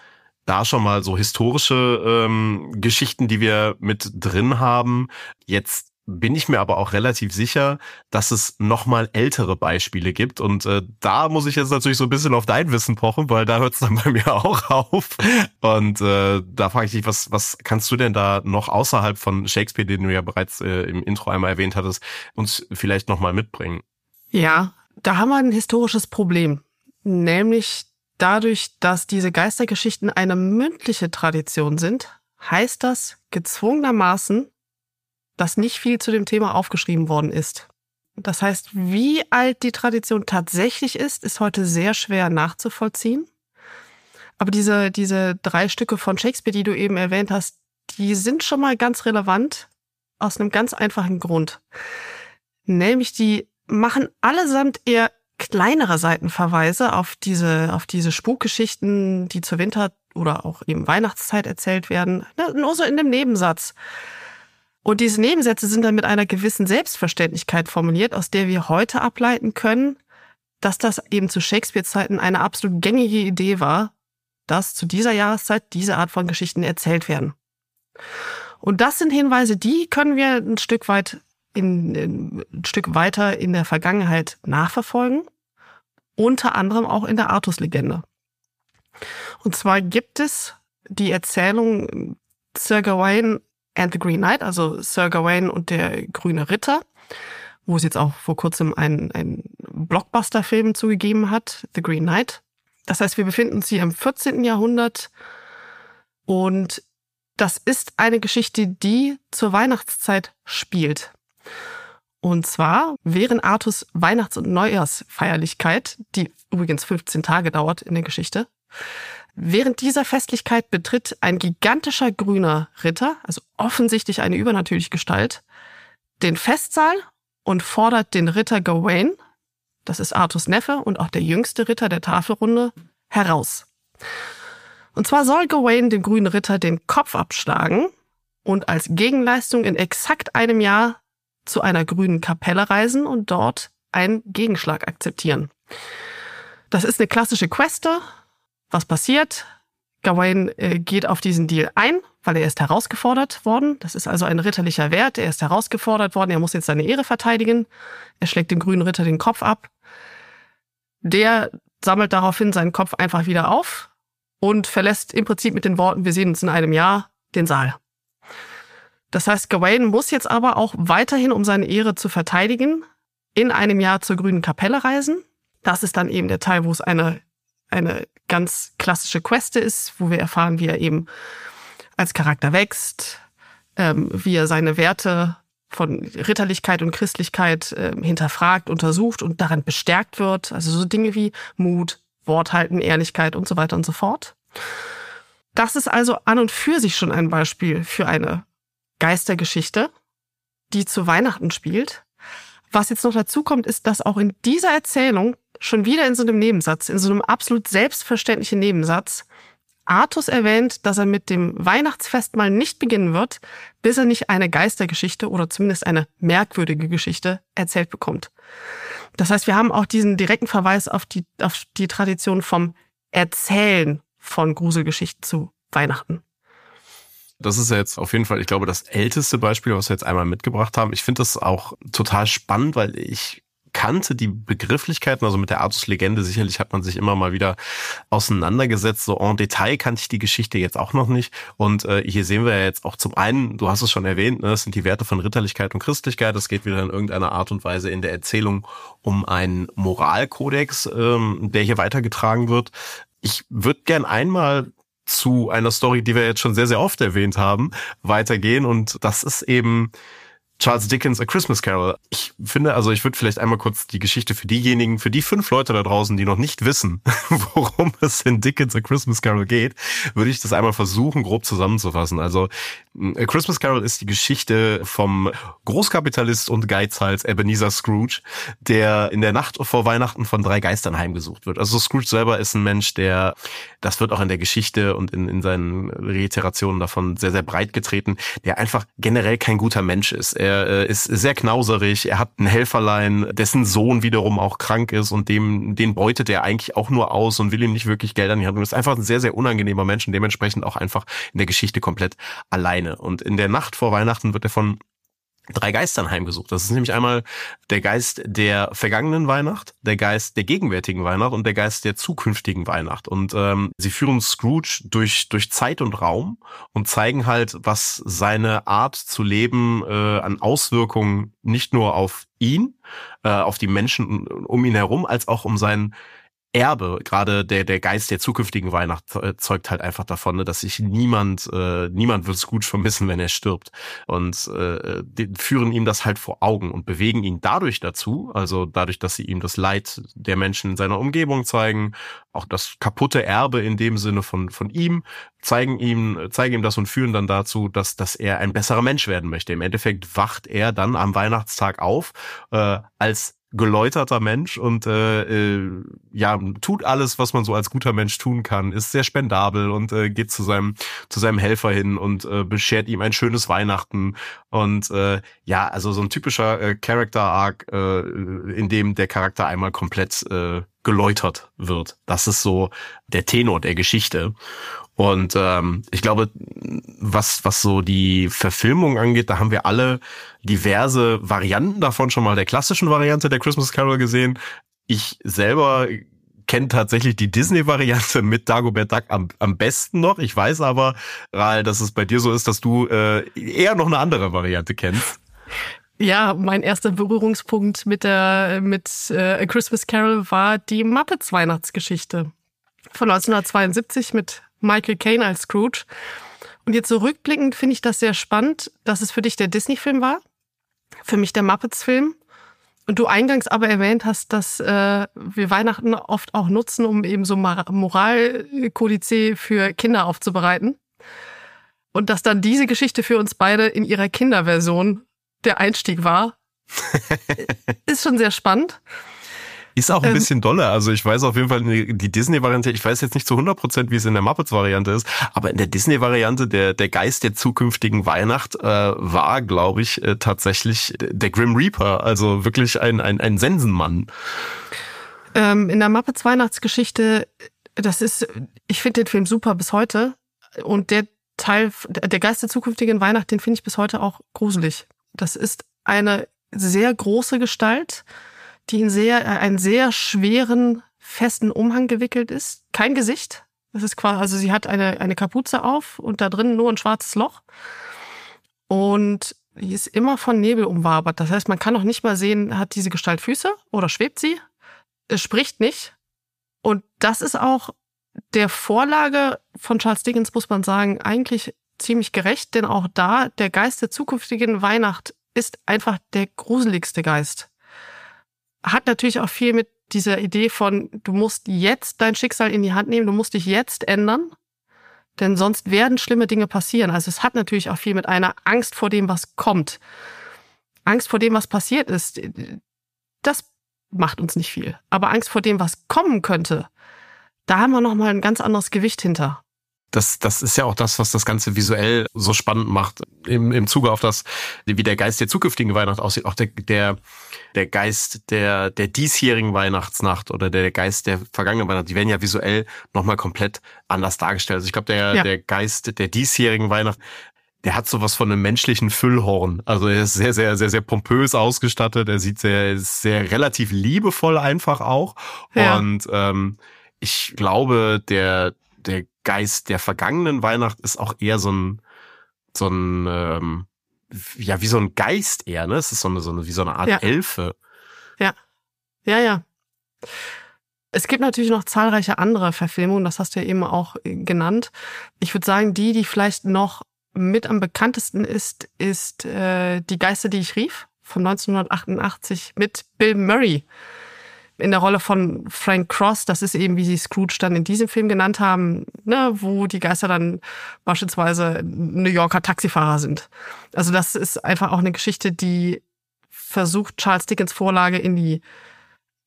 da schon mal so historische ähm, Geschichten, die wir mit drin haben. Jetzt bin ich mir aber auch relativ sicher, dass es noch mal ältere Beispiele gibt. Und äh, da muss ich jetzt natürlich so ein bisschen auf dein Wissen pochen, weil da hört es dann bei mir auch auf. Und äh, da frage ich dich, was, was kannst du denn da noch außerhalb von Shakespeare, den du ja bereits äh, im Intro einmal erwähnt hattest, uns vielleicht noch mal mitbringen? Ja, da haben wir ein historisches Problem. Nämlich dadurch, dass diese Geistergeschichten eine mündliche Tradition sind, heißt das gezwungenermaßen, dass nicht viel zu dem Thema aufgeschrieben worden ist. Das heißt, wie alt die Tradition tatsächlich ist, ist heute sehr schwer nachzuvollziehen. Aber diese, diese drei Stücke von Shakespeare, die du eben erwähnt hast, die sind schon mal ganz relevant aus einem ganz einfachen Grund. Nämlich die machen allesamt eher kleinere Seitenverweise auf diese, auf diese Spukgeschichten, die zur Winter- oder auch eben Weihnachtszeit erzählt werden. Ne, Nur so in dem Nebensatz. Und diese Nebensätze sind dann mit einer gewissen Selbstverständlichkeit formuliert, aus der wir heute ableiten können, dass das eben zu Shakespeare-Zeiten eine absolut gängige Idee war, dass zu dieser Jahreszeit diese Art von Geschichten erzählt werden. Und das sind Hinweise, die können wir ein Stück weit in, in, ein Stück weiter in der Vergangenheit nachverfolgen, unter anderem auch in der Artus-Legende. Und zwar gibt es die Erzählung Sir Gawain and the Green Knight, also Sir Gawain und der grüne Ritter, wo es jetzt auch vor kurzem einen, einen Blockbuster-Film zugegeben hat, The Green Knight. Das heißt, wir befinden uns hier im 14. Jahrhundert und das ist eine Geschichte, die zur Weihnachtszeit spielt. Und zwar während Artus Weihnachts- und Neujahrsfeierlichkeit, die übrigens 15 Tage dauert in der Geschichte. Während dieser Festlichkeit betritt ein gigantischer grüner Ritter, also offensichtlich eine übernatürliche Gestalt, den Festsaal und fordert den Ritter Gawain, das ist Artus Neffe und auch der jüngste Ritter der Tafelrunde, heraus. Und zwar soll Gawain dem grünen Ritter den Kopf abschlagen und als Gegenleistung in exakt einem Jahr zu einer grünen Kapelle reisen und dort einen Gegenschlag akzeptieren. Das ist eine klassische Queste. Was passiert? Gawain äh, geht auf diesen Deal ein, weil er ist herausgefordert worden. Das ist also ein ritterlicher Wert. Er ist herausgefordert worden. Er muss jetzt seine Ehre verteidigen. Er schlägt dem grünen Ritter den Kopf ab. Der sammelt daraufhin seinen Kopf einfach wieder auf und verlässt im Prinzip mit den Worten, wir sehen uns in einem Jahr, den Saal. Das heißt, Gawain muss jetzt aber auch weiterhin, um seine Ehre zu verteidigen, in einem Jahr zur grünen Kapelle reisen. Das ist dann eben der Teil, wo es eine, eine ganz klassische Queste ist, wo wir erfahren, wie er eben als Charakter wächst, ähm, wie er seine Werte von Ritterlichkeit und Christlichkeit äh, hinterfragt, untersucht und daran bestärkt wird. Also so Dinge wie Mut, Worthalten, Ehrlichkeit und so weiter und so fort. Das ist also an und für sich schon ein Beispiel für eine Geistergeschichte, die zu Weihnachten spielt. Was jetzt noch dazu kommt, ist, dass auch in dieser Erzählung schon wieder in so einem Nebensatz, in so einem absolut selbstverständlichen Nebensatz, Artus erwähnt, dass er mit dem Weihnachtsfest mal nicht beginnen wird, bis er nicht eine Geistergeschichte oder zumindest eine merkwürdige Geschichte erzählt bekommt. Das heißt, wir haben auch diesen direkten Verweis auf die, auf die Tradition vom Erzählen von Gruselgeschichten zu Weihnachten. Das ist ja jetzt auf jeden Fall, ich glaube, das älteste Beispiel, was wir jetzt einmal mitgebracht haben. Ich finde das auch total spannend, weil ich kannte die Begrifflichkeiten, also mit der Artus-Legende sicherlich hat man sich immer mal wieder auseinandergesetzt. So en Detail kannte ich die Geschichte jetzt auch noch nicht. Und äh, hier sehen wir ja jetzt auch zum einen, du hast es schon erwähnt, ne, das sind die Werte von Ritterlichkeit und Christlichkeit. Es geht wieder in irgendeiner Art und Weise in der Erzählung um einen Moralkodex, ähm, der hier weitergetragen wird. Ich würde gern einmal zu einer Story, die wir jetzt schon sehr, sehr oft erwähnt haben, weitergehen. Und das ist eben Charles Dickens A Christmas Carol. Ich finde, also ich würde vielleicht einmal kurz die Geschichte für diejenigen, für die fünf Leute da draußen, die noch nicht wissen, worum es in Dickens A Christmas Carol geht, würde ich das einmal versuchen, grob zusammenzufassen. Also A Christmas Carol ist die Geschichte vom Großkapitalist und Geizhals Ebenezer Scrooge, der in der Nacht vor Weihnachten von drei Geistern heimgesucht wird. Also Scrooge selber ist ein Mensch, der, das wird auch in der Geschichte und in, in seinen Reiterationen davon sehr, sehr breit getreten, der einfach generell kein guter Mensch ist. Er er äh, ist sehr knauserig, er hat ein Helferlein, dessen Sohn wiederum auch krank ist und dem, den beutet er eigentlich auch nur aus und will ihm nicht wirklich Geld an die Hand. Und ist einfach ein sehr, sehr unangenehmer Mensch und dementsprechend auch einfach in der Geschichte komplett alleine. Und in der Nacht vor Weihnachten wird er von drei Geistern heimgesucht. Das ist nämlich einmal der Geist der vergangenen Weihnacht, der Geist der gegenwärtigen Weihnacht und der Geist der zukünftigen Weihnacht. Und ähm, sie führen Scrooge durch durch Zeit und Raum und zeigen halt, was seine Art zu leben äh, an Auswirkungen nicht nur auf ihn, äh, auf die Menschen um ihn herum, als auch um seinen Erbe, gerade der, der Geist der zukünftigen Weihnacht äh, zeugt halt einfach davon, ne, dass sich niemand, äh, niemand wird es gut vermissen, wenn er stirbt. Und äh, die führen ihm das halt vor Augen und bewegen ihn dadurch dazu, also dadurch, dass sie ihm das Leid der Menschen in seiner Umgebung zeigen, auch das kaputte Erbe in dem Sinne von, von ihm, zeigen ihm, zeigen ihm das und führen dann dazu, dass, dass er ein besserer Mensch werden möchte. Im Endeffekt wacht er dann am Weihnachtstag auf äh, als geläuterter Mensch und äh, äh, ja tut alles, was man so als guter Mensch tun kann, ist sehr spendabel und äh, geht zu seinem zu seinem Helfer hin und äh, beschert ihm ein schönes Weihnachten. Und äh, ja also so ein typischer äh, Character Arc, äh, in dem der Charakter einmal komplett äh, geläutert wird. Das ist so der Tenor der Geschichte und ähm, ich glaube, was, was so die Verfilmung angeht, da haben wir alle diverse Varianten davon schon mal der klassischen Variante der Christmas Carol gesehen. Ich selber kenne tatsächlich die Disney-Variante mit Dagobert Duck am, am besten noch. Ich weiß aber, Rahl, dass es bei dir so ist, dass du äh, eher noch eine andere Variante kennst. Ja, mein erster Berührungspunkt mit der mit äh, A Christmas Carol war die Muppets Weihnachtsgeschichte von 1972 mit Michael Caine als Scrooge. Und jetzt so rückblickend finde ich das sehr spannend, dass es für dich der Disney-Film war, für mich der Muppets-Film. Und du eingangs aber erwähnt hast, dass äh, wir Weihnachten oft auch nutzen, um eben so Moralkodizee für Kinder aufzubereiten. Und dass dann diese Geschichte für uns beide in ihrer Kinderversion der Einstieg war, ist schon sehr spannend. Ist auch ein ähm, bisschen doller. Also ich weiß auf jeden Fall, die Disney-Variante, ich weiß jetzt nicht zu 100 Prozent, wie es in der Muppets-Variante ist, aber in der Disney-Variante, der, der Geist der zukünftigen Weihnacht äh, war, glaube ich, äh, tatsächlich der Grim Reaper. Also wirklich ein, ein, ein Sensenmann. Ähm, in der Muppets Weihnachtsgeschichte, das ist, ich finde den Film super bis heute. Und der Teil, der Geist der zukünftigen Weihnacht, den finde ich bis heute auch gruselig. Das ist eine sehr große Gestalt, die in sehr, äh, einen sehr schweren, festen Umhang gewickelt ist. Kein Gesicht. Das ist quasi, also sie hat eine, eine Kapuze auf und da drin nur ein schwarzes Loch. Und die ist immer von Nebel umwabert. Das heißt, man kann noch nicht mal sehen, hat diese Gestalt Füße oder schwebt sie? Es spricht nicht. Und das ist auch der Vorlage von Charles Dickens, muss man sagen, eigentlich ziemlich gerecht, denn auch da der Geist der zukünftigen Weihnacht ist einfach der gruseligste Geist hat natürlich auch viel mit dieser Idee von, du musst jetzt dein Schicksal in die Hand nehmen, du musst dich jetzt ändern. Denn sonst werden schlimme Dinge passieren. Also es hat natürlich auch viel mit einer Angst vor dem, was kommt. Angst vor dem, was passiert ist, das macht uns nicht viel. Aber Angst vor dem, was kommen könnte, da haben wir nochmal ein ganz anderes Gewicht hinter das, das ist ja auch das, was das Ganze visuell so spannend macht im, im Zuge auf das, wie der Geist der zukünftigen Weihnacht aussieht. Auch der, der, der Geist der, der diesjährigen Weihnachtsnacht oder der Geist der vergangenen Weihnacht, die werden ja visuell nochmal komplett anders dargestellt. Also ich glaube, der, ja. der Geist der diesjährigen Weihnacht, der hat sowas von einem menschlichen Füllhorn. Also er ist sehr, sehr, sehr, sehr pompös ausgestattet. Er sieht sehr, sehr relativ liebevoll einfach auch. Ja. Und ähm, ich glaube, der, der Geist der vergangenen Weihnacht ist auch eher so ein, so ein, ähm, ja, wie so ein Geist eher, ne? Es ist so eine, so eine wie so eine Art ja. Elfe. Ja. Ja, ja. Es gibt natürlich noch zahlreiche andere Verfilmungen, das hast du ja eben auch äh, genannt. Ich würde sagen, die, die vielleicht noch mit am bekanntesten ist, ist äh, Die Geister, die ich rief von 1988 mit Bill Murray in der Rolle von Frank Cross, das ist eben, wie sie Scrooge dann in diesem Film genannt haben, ne, wo die Geister dann beispielsweise New Yorker Taxifahrer sind. Also das ist einfach auch eine Geschichte, die versucht, Charles Dickens Vorlage in die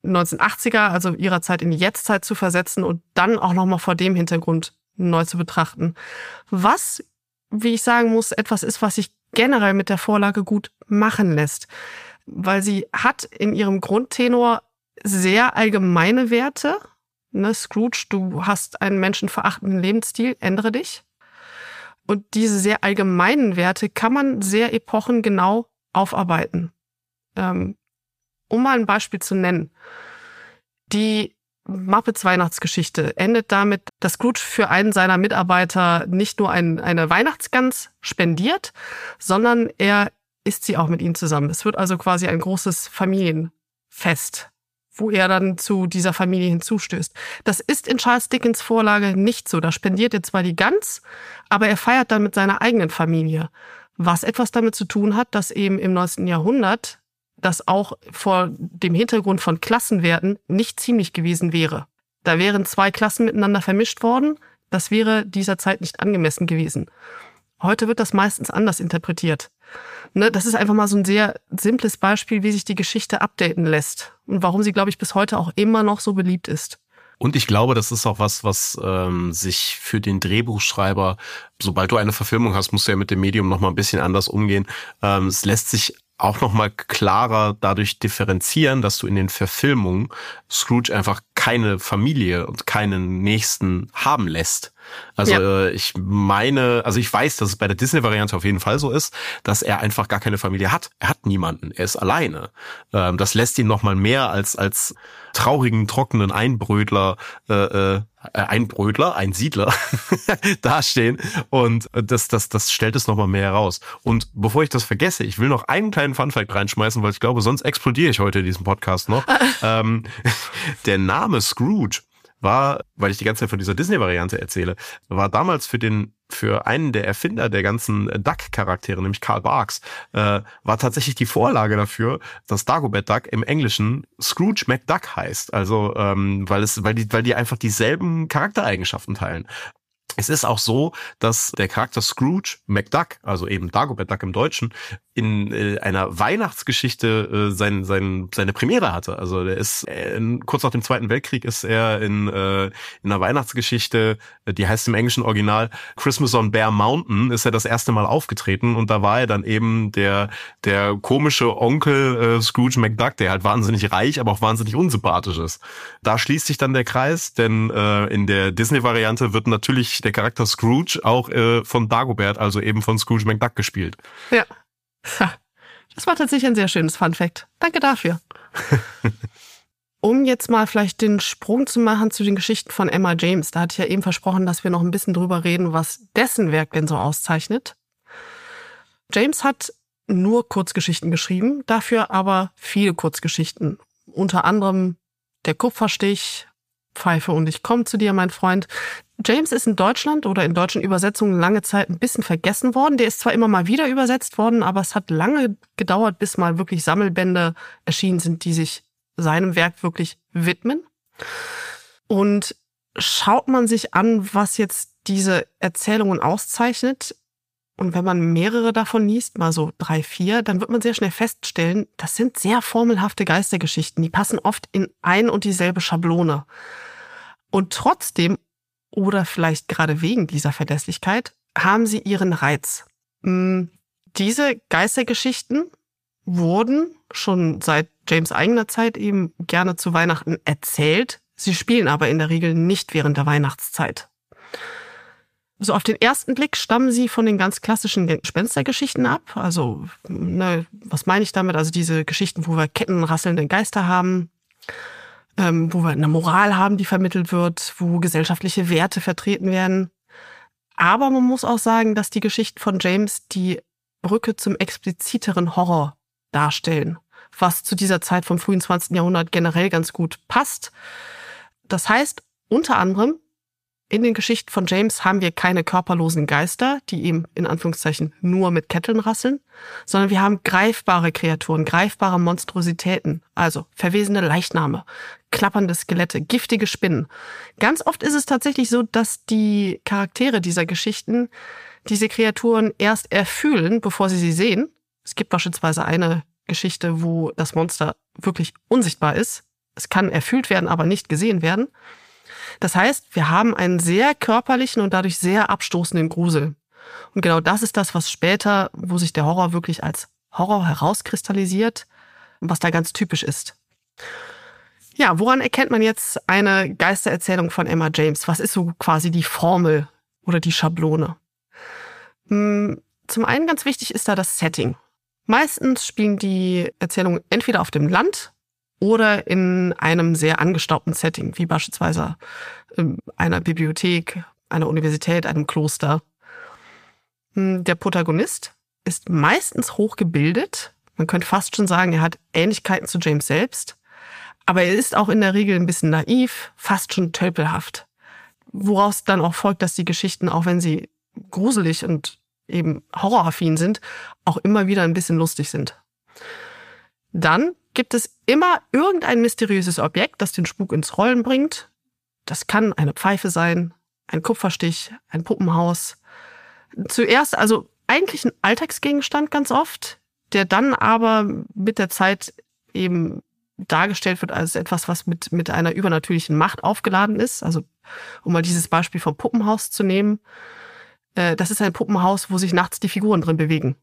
1980er, also ihrer Zeit in die Jetztzeit zu versetzen und dann auch nochmal vor dem Hintergrund neu zu betrachten. Was, wie ich sagen muss, etwas ist, was sich generell mit der Vorlage gut machen lässt. Weil sie hat in ihrem Grundtenor sehr allgemeine Werte. Ne, Scrooge, du hast einen menschenverachtenden Lebensstil, ändere dich. Und diese sehr allgemeinen Werte kann man sehr epochengenau aufarbeiten. Ähm, um mal ein Beispiel zu nennen. Die Muppets Weihnachtsgeschichte endet damit, dass Scrooge für einen seiner Mitarbeiter nicht nur ein, eine Weihnachtsgans spendiert, sondern er isst sie auch mit ihnen zusammen. Es wird also quasi ein großes Familienfest wo er dann zu dieser Familie hinzustößt. Das ist in Charles Dickens Vorlage nicht so. Da spendiert er zwar die Gans, aber er feiert dann mit seiner eigenen Familie. Was etwas damit zu tun hat, dass eben im 19. Jahrhundert das auch vor dem Hintergrund von Klassenwerten nicht ziemlich gewesen wäre. Da wären zwei Klassen miteinander vermischt worden. Das wäre dieser Zeit nicht angemessen gewesen. Heute wird das meistens anders interpretiert. Ne, das ist einfach mal so ein sehr simples Beispiel, wie sich die Geschichte updaten lässt und warum sie, glaube ich, bis heute auch immer noch so beliebt ist. Und ich glaube, das ist auch was, was ähm, sich für den Drehbuchschreiber, sobald du eine Verfilmung hast, musst du ja mit dem Medium noch mal ein bisschen anders umgehen. Ähm, es lässt sich auch noch mal klarer dadurch differenzieren, dass du in den Verfilmungen Scrooge einfach keine Familie und keinen Nächsten haben lässt. Also ja. Äh, ich meine, also ich weiß, dass es bei der Disney-Variante auf jeden Fall so ist, dass er einfach gar keine Familie hat. Er hat niemanden. Er ist alleine. Ähm, das lässt ihn noch mal mehr als als traurigen, trockenen Einbrötler äh, äh, Einbrötler, ein Siedler dastehen und das, das, das stellt es nochmal mehr heraus. Und bevor ich das vergesse, ich will noch einen kleinen Funfact reinschmeißen, weil ich glaube, sonst explodiere ich heute in diesem Podcast noch. ähm, der Name Scrooge war, weil ich die ganze Zeit von dieser Disney-Variante erzähle, war damals für den für einen der Erfinder der ganzen Duck-Charaktere, nämlich Karl Barks, äh, war tatsächlich die Vorlage dafür, dass Dagobert Duck im Englischen Scrooge McDuck heißt. Also ähm, weil es, weil die, weil die einfach dieselben Charaktereigenschaften teilen. Es ist auch so, dass der Charakter Scrooge McDuck, also eben Dagobert Duck im Deutschen, in äh, einer Weihnachtsgeschichte äh, sein, sein, seine Premiere hatte. Also der ist äh, kurz nach dem Zweiten Weltkrieg ist er in, äh, in einer Weihnachtsgeschichte, äh, die heißt im englischen Original Christmas on Bear Mountain, ist er das erste Mal aufgetreten und da war er dann eben der der komische Onkel äh, Scrooge McDuck, der halt wahnsinnig reich, aber auch wahnsinnig unsympathisch ist. Da schließt sich dann der Kreis, denn äh, in der Disney-Variante wird natürlich der Charakter Scrooge auch äh, von Dagobert, also eben von Scrooge McDuck gespielt. Ja. Das war tatsächlich ein sehr schönes Fun Fact. Danke dafür. um jetzt mal vielleicht den Sprung zu machen zu den Geschichten von Emma James. Da hatte ich ja eben versprochen, dass wir noch ein bisschen drüber reden, was dessen Werk denn so auszeichnet. James hat nur Kurzgeschichten geschrieben, dafür aber viele Kurzgeschichten. Unter anderem Der Kupferstich, Pfeife und ich komme zu dir, mein Freund. James ist in Deutschland oder in deutschen Übersetzungen lange Zeit ein bisschen vergessen worden. Der ist zwar immer mal wieder übersetzt worden, aber es hat lange gedauert, bis mal wirklich Sammelbände erschienen sind, die sich seinem Werk wirklich widmen. Und schaut man sich an, was jetzt diese Erzählungen auszeichnet, und wenn man mehrere davon liest, mal so drei, vier, dann wird man sehr schnell feststellen, das sind sehr formelhafte Geistergeschichten. Die passen oft in ein und dieselbe Schablone. Und trotzdem, oder vielleicht gerade wegen dieser Verlässlichkeit, haben sie ihren Reiz. Hm, diese Geistergeschichten wurden schon seit James eigener Zeit eben gerne zu Weihnachten erzählt. Sie spielen aber in der Regel nicht während der Weihnachtszeit. So auf den ersten Blick stammen sie von den ganz klassischen Gespenstergeschichten ab. Also, ne, was meine ich damit? Also diese Geschichten, wo wir kettenrasselnde Geister haben, ähm, wo wir eine Moral haben, die vermittelt wird, wo gesellschaftliche Werte vertreten werden. Aber man muss auch sagen, dass die Geschichten von James die Brücke zum expliziteren Horror darstellen, was zu dieser Zeit vom frühen 20. Jahrhundert generell ganz gut passt. Das heißt, unter anderem in den Geschichten von James haben wir keine körperlosen Geister, die ihm in Anführungszeichen nur mit Ketteln rasseln, sondern wir haben greifbare Kreaturen, greifbare Monstrositäten, also verwesene Leichname, klappernde Skelette, giftige Spinnen. Ganz oft ist es tatsächlich so, dass die Charaktere dieser Geschichten diese Kreaturen erst erfühlen, bevor sie sie sehen. Es gibt beispielsweise eine Geschichte, wo das Monster wirklich unsichtbar ist. Es kann erfüllt werden, aber nicht gesehen werden. Das heißt, wir haben einen sehr körperlichen und dadurch sehr abstoßenden Grusel. Und genau das ist das, was später, wo sich der Horror wirklich als Horror herauskristallisiert, was da ganz typisch ist. Ja, woran erkennt man jetzt eine Geistererzählung von Emma James? Was ist so quasi die Formel oder die Schablone? Hm, zum einen ganz wichtig ist da das Setting. Meistens spielen die Erzählungen entweder auf dem Land oder in einem sehr angestaubten Setting, wie beispielsweise einer Bibliothek, einer Universität, einem Kloster. Hm, der Protagonist ist meistens hochgebildet. Man könnte fast schon sagen, er hat Ähnlichkeiten zu James selbst. Aber er ist auch in der Regel ein bisschen naiv, fast schon tölpelhaft. Woraus dann auch folgt, dass die Geschichten, auch wenn sie gruselig und eben horroraffin sind, auch immer wieder ein bisschen lustig sind. Dann gibt es immer irgendein mysteriöses Objekt, das den Spuk ins Rollen bringt. Das kann eine Pfeife sein, ein Kupferstich, ein Puppenhaus. Zuerst also eigentlich ein Alltagsgegenstand ganz oft, der dann aber mit der Zeit eben dargestellt wird als etwas, was mit, mit einer übernatürlichen Macht aufgeladen ist. Also um mal dieses Beispiel vom Puppenhaus zu nehmen. Äh, das ist ein Puppenhaus, wo sich nachts die Figuren drin bewegen.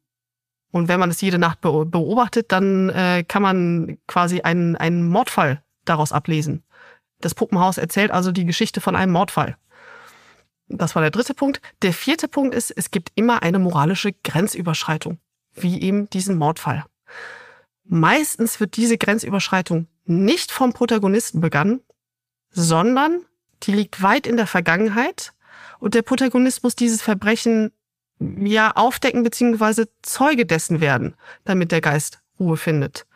Und wenn man es jede Nacht beobachtet, dann äh, kann man quasi einen, einen Mordfall daraus ablesen. Das Puppenhaus erzählt also die Geschichte von einem Mordfall. Das war der dritte Punkt. Der vierte Punkt ist, es gibt immer eine moralische Grenzüberschreitung, wie eben diesen Mordfall. Meistens wird diese Grenzüberschreitung nicht vom Protagonisten begangen, sondern die liegt weit in der Vergangenheit und der Protagonist muss dieses Verbrechen ja aufdecken beziehungsweise Zeuge dessen werden, damit der Geist Ruhe findet.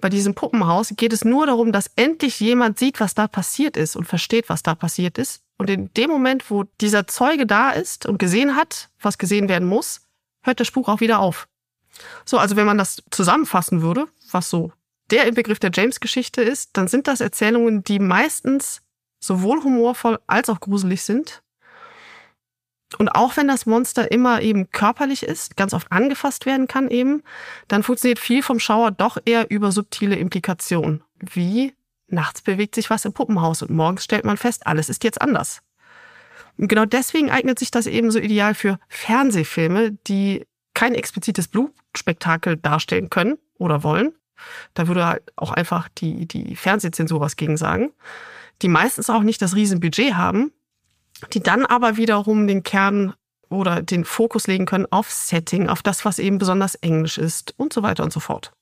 Bei diesem Puppenhaus geht es nur darum, dass endlich jemand sieht, was da passiert ist und versteht, was da passiert ist. Und in dem Moment, wo dieser Zeuge da ist und gesehen hat, was gesehen werden muss, hört der Spuk auch wieder auf. So, also wenn man das zusammenfassen würde, was so der Inbegriff der James-Geschichte ist, dann sind das Erzählungen, die meistens sowohl humorvoll als auch gruselig sind und auch wenn das Monster immer eben körperlich ist, ganz oft angefasst werden kann eben, dann funktioniert viel vom Schauer doch eher über subtile Implikationen. Wie nachts bewegt sich was im Puppenhaus und morgens stellt man fest, alles ist jetzt anders. Und genau deswegen eignet sich das eben so ideal für Fernsehfilme, die kein explizites Blutspektakel darstellen können oder wollen. Da würde halt auch einfach die, die Fernsehzensur was gegen sagen. Die meistens auch nicht das Riesenbudget haben, die dann aber wiederum den Kern oder den Fokus legen können auf Setting, auf das, was eben besonders englisch ist und so weiter und so fort.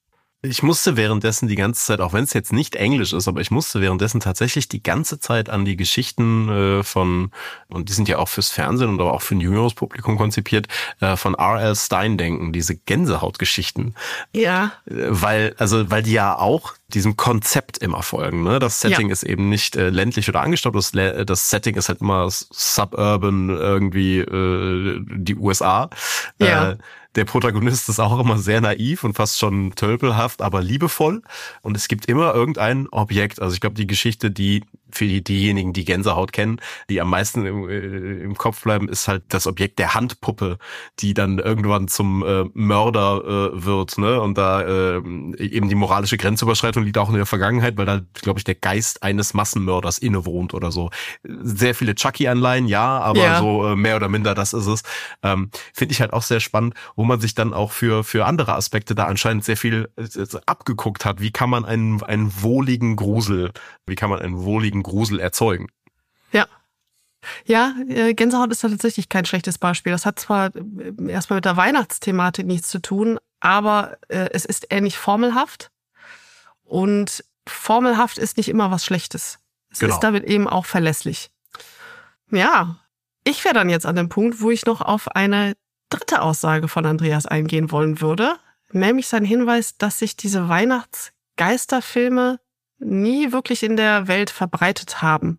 Ich musste währenddessen die ganze Zeit, auch wenn es jetzt nicht Englisch ist, aber ich musste währenddessen tatsächlich die ganze Zeit an die Geschichten äh, von, und die sind ja auch fürs Fernsehen und aber auch für ein jüngeres Publikum konzipiert, äh, von R.L. Stein denken, diese Gänsehautgeschichten. Ja. Äh, weil, also, weil die ja auch diesem Konzept immer folgen. Ne? Das Setting ja. ist eben nicht äh, ländlich oder angestaubt, das, das Setting ist halt immer suburban irgendwie äh, die USA. Ja. Der Protagonist ist auch immer sehr naiv und fast schon tölpelhaft, aber liebevoll. Und es gibt immer irgendein Objekt. Also ich glaube, die Geschichte, die für die, diejenigen, die Gänsehaut kennen, die am meisten im, äh, im Kopf bleiben, ist halt das Objekt der Handpuppe, die dann irgendwann zum äh, Mörder äh, wird, ne? Und da äh, eben die moralische Grenzüberschreitung liegt auch in der Vergangenheit, weil da, glaube ich, der Geist eines Massenmörders innewohnt oder so. Sehr viele Chucky-Anleihen, ja, aber ja. so äh, mehr oder minder, das ist es. Ähm, Finde ich halt auch sehr spannend, wo man sich dann auch für, für andere Aspekte da anscheinend sehr viel äh, abgeguckt hat. Wie kann man einen, einen wohligen Grusel, wie kann man einen wohligen Grusel erzeugen? Ja. Ja, äh, Gänsehaut ist tatsächlich kein schlechtes Beispiel. Das hat zwar äh, erstmal mit der Weihnachtsthematik nichts zu tun, aber äh, es ist ähnlich formelhaft. Und formelhaft ist nicht immer was Schlechtes. Es genau. ist damit eben auch verlässlich. Ja, ich wäre dann jetzt an dem Punkt, wo ich noch auf eine dritte Aussage von Andreas eingehen wollen würde, nämlich sein Hinweis, dass sich diese Weihnachtsgeisterfilme nie wirklich in der Welt verbreitet haben.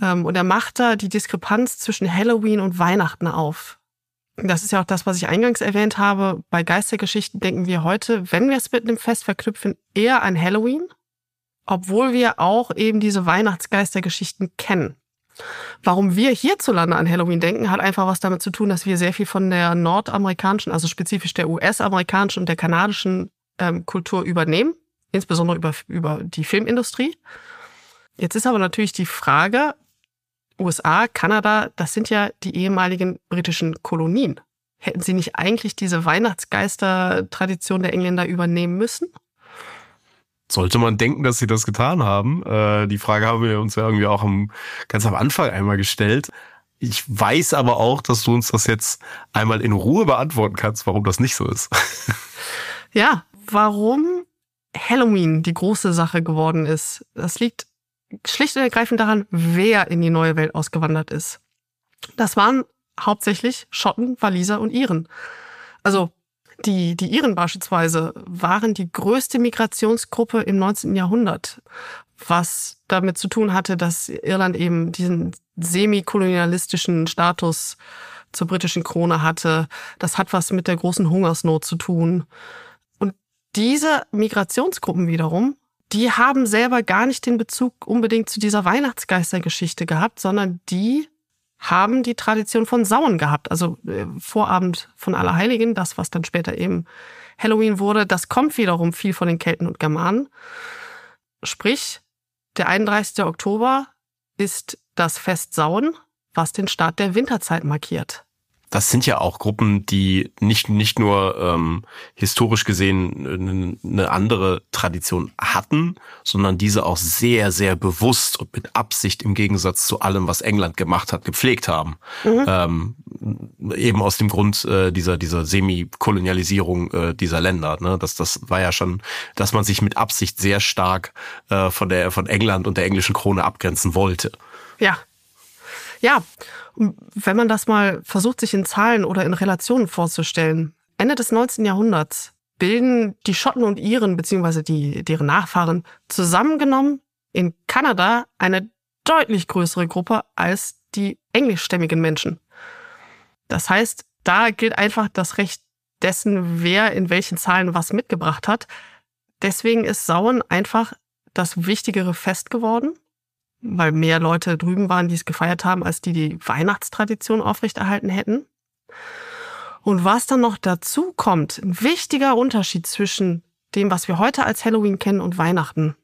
Ähm, und er macht da die Diskrepanz zwischen Halloween und Weihnachten auf. Das ist ja auch das, was ich eingangs erwähnt habe. Bei Geistergeschichten denken wir heute, wenn wir es mit einem Fest verknüpfen, eher an Halloween, obwohl wir auch eben diese Weihnachtsgeistergeschichten kennen. Warum wir hierzulande an Halloween denken, hat einfach was damit zu tun, dass wir sehr viel von der nordamerikanischen, also spezifisch der US-amerikanischen und der kanadischen ähm, Kultur übernehmen, insbesondere über, über die Filmindustrie. Jetzt ist aber natürlich die Frage, USA, Kanada, das sind ja die ehemaligen britischen Kolonien. Hätten sie nicht eigentlich diese Weihnachtsgeister-Tradition der Engländer übernehmen müssen? sollte man denken, dass sie das getan haben. Äh, die Frage haben wir uns ja irgendwie auch am, ganz am Anfang einmal gestellt. Ich weiß aber auch, dass du uns das jetzt einmal in Ruhe beantworten kannst, warum das nicht so ist. Ja, warum Halloween die große Sache geworden ist, das liegt schlicht und ergreifend daran, wer in die neue Welt ausgewandert ist. Das waren hauptsächlich Schotten, Waliser und Iren. Also die, die Iren beispielsweise waren die größte Migrationsgruppe im 19. Jahrhundert, was damit zu tun hatte, dass Irland eben diesen semi-kolonialistischen Status zur britischen Krone hatte. Das hat was mit der großen Hungersnot zu tun. Diese Migrationsgruppen wiederum, die haben selber gar nicht den Bezug unbedingt zu dieser Weihnachtsgeistergeschichte gehabt, sondern die haben die Tradition von Sauen gehabt. Also äh, Vorabend von Allerheiligen, das, was dann später eben Halloween wurde, das kommt wiederum viel von den Kelten und Germanen. Sprich, der 31. Oktober ist das Fest Sauen, was den Start der Winterzeit markiert das sind ja auch Gruppen, die nicht, nicht nur ähm, historisch gesehen eine andere Tradition hatten, sondern diese auch sehr, sehr bewusst und mit Absicht im Gegensatz zu allem, was England gemacht hat, gepflegt haben. Mhm. Ähm, eben aus dem Grund äh, dieser, dieser Semi-Kolonialisierung äh, dieser Länder. Ne? Das, das war ja schon, dass man sich mit Absicht sehr stark äh, von, der, von England und der englischen Krone abgrenzen wollte. Ja. Ja, wenn man das mal versucht, sich in Zahlen oder in Relationen vorzustellen, Ende des 19. Jahrhunderts bilden die Schotten und Iren beziehungsweise die, deren Nachfahren zusammengenommen in Kanada eine deutlich größere Gruppe als die englischstämmigen Menschen. Das heißt, da gilt einfach das Recht dessen, wer in welchen Zahlen was mitgebracht hat. Deswegen ist Sauen einfach das wichtigere Fest geworden weil mehr Leute drüben waren, die es gefeiert haben, als die die Weihnachtstradition aufrechterhalten hätten. Und was dann noch dazu kommt, ein wichtiger Unterschied zwischen dem, was wir heute als Halloween kennen und Weihnachten.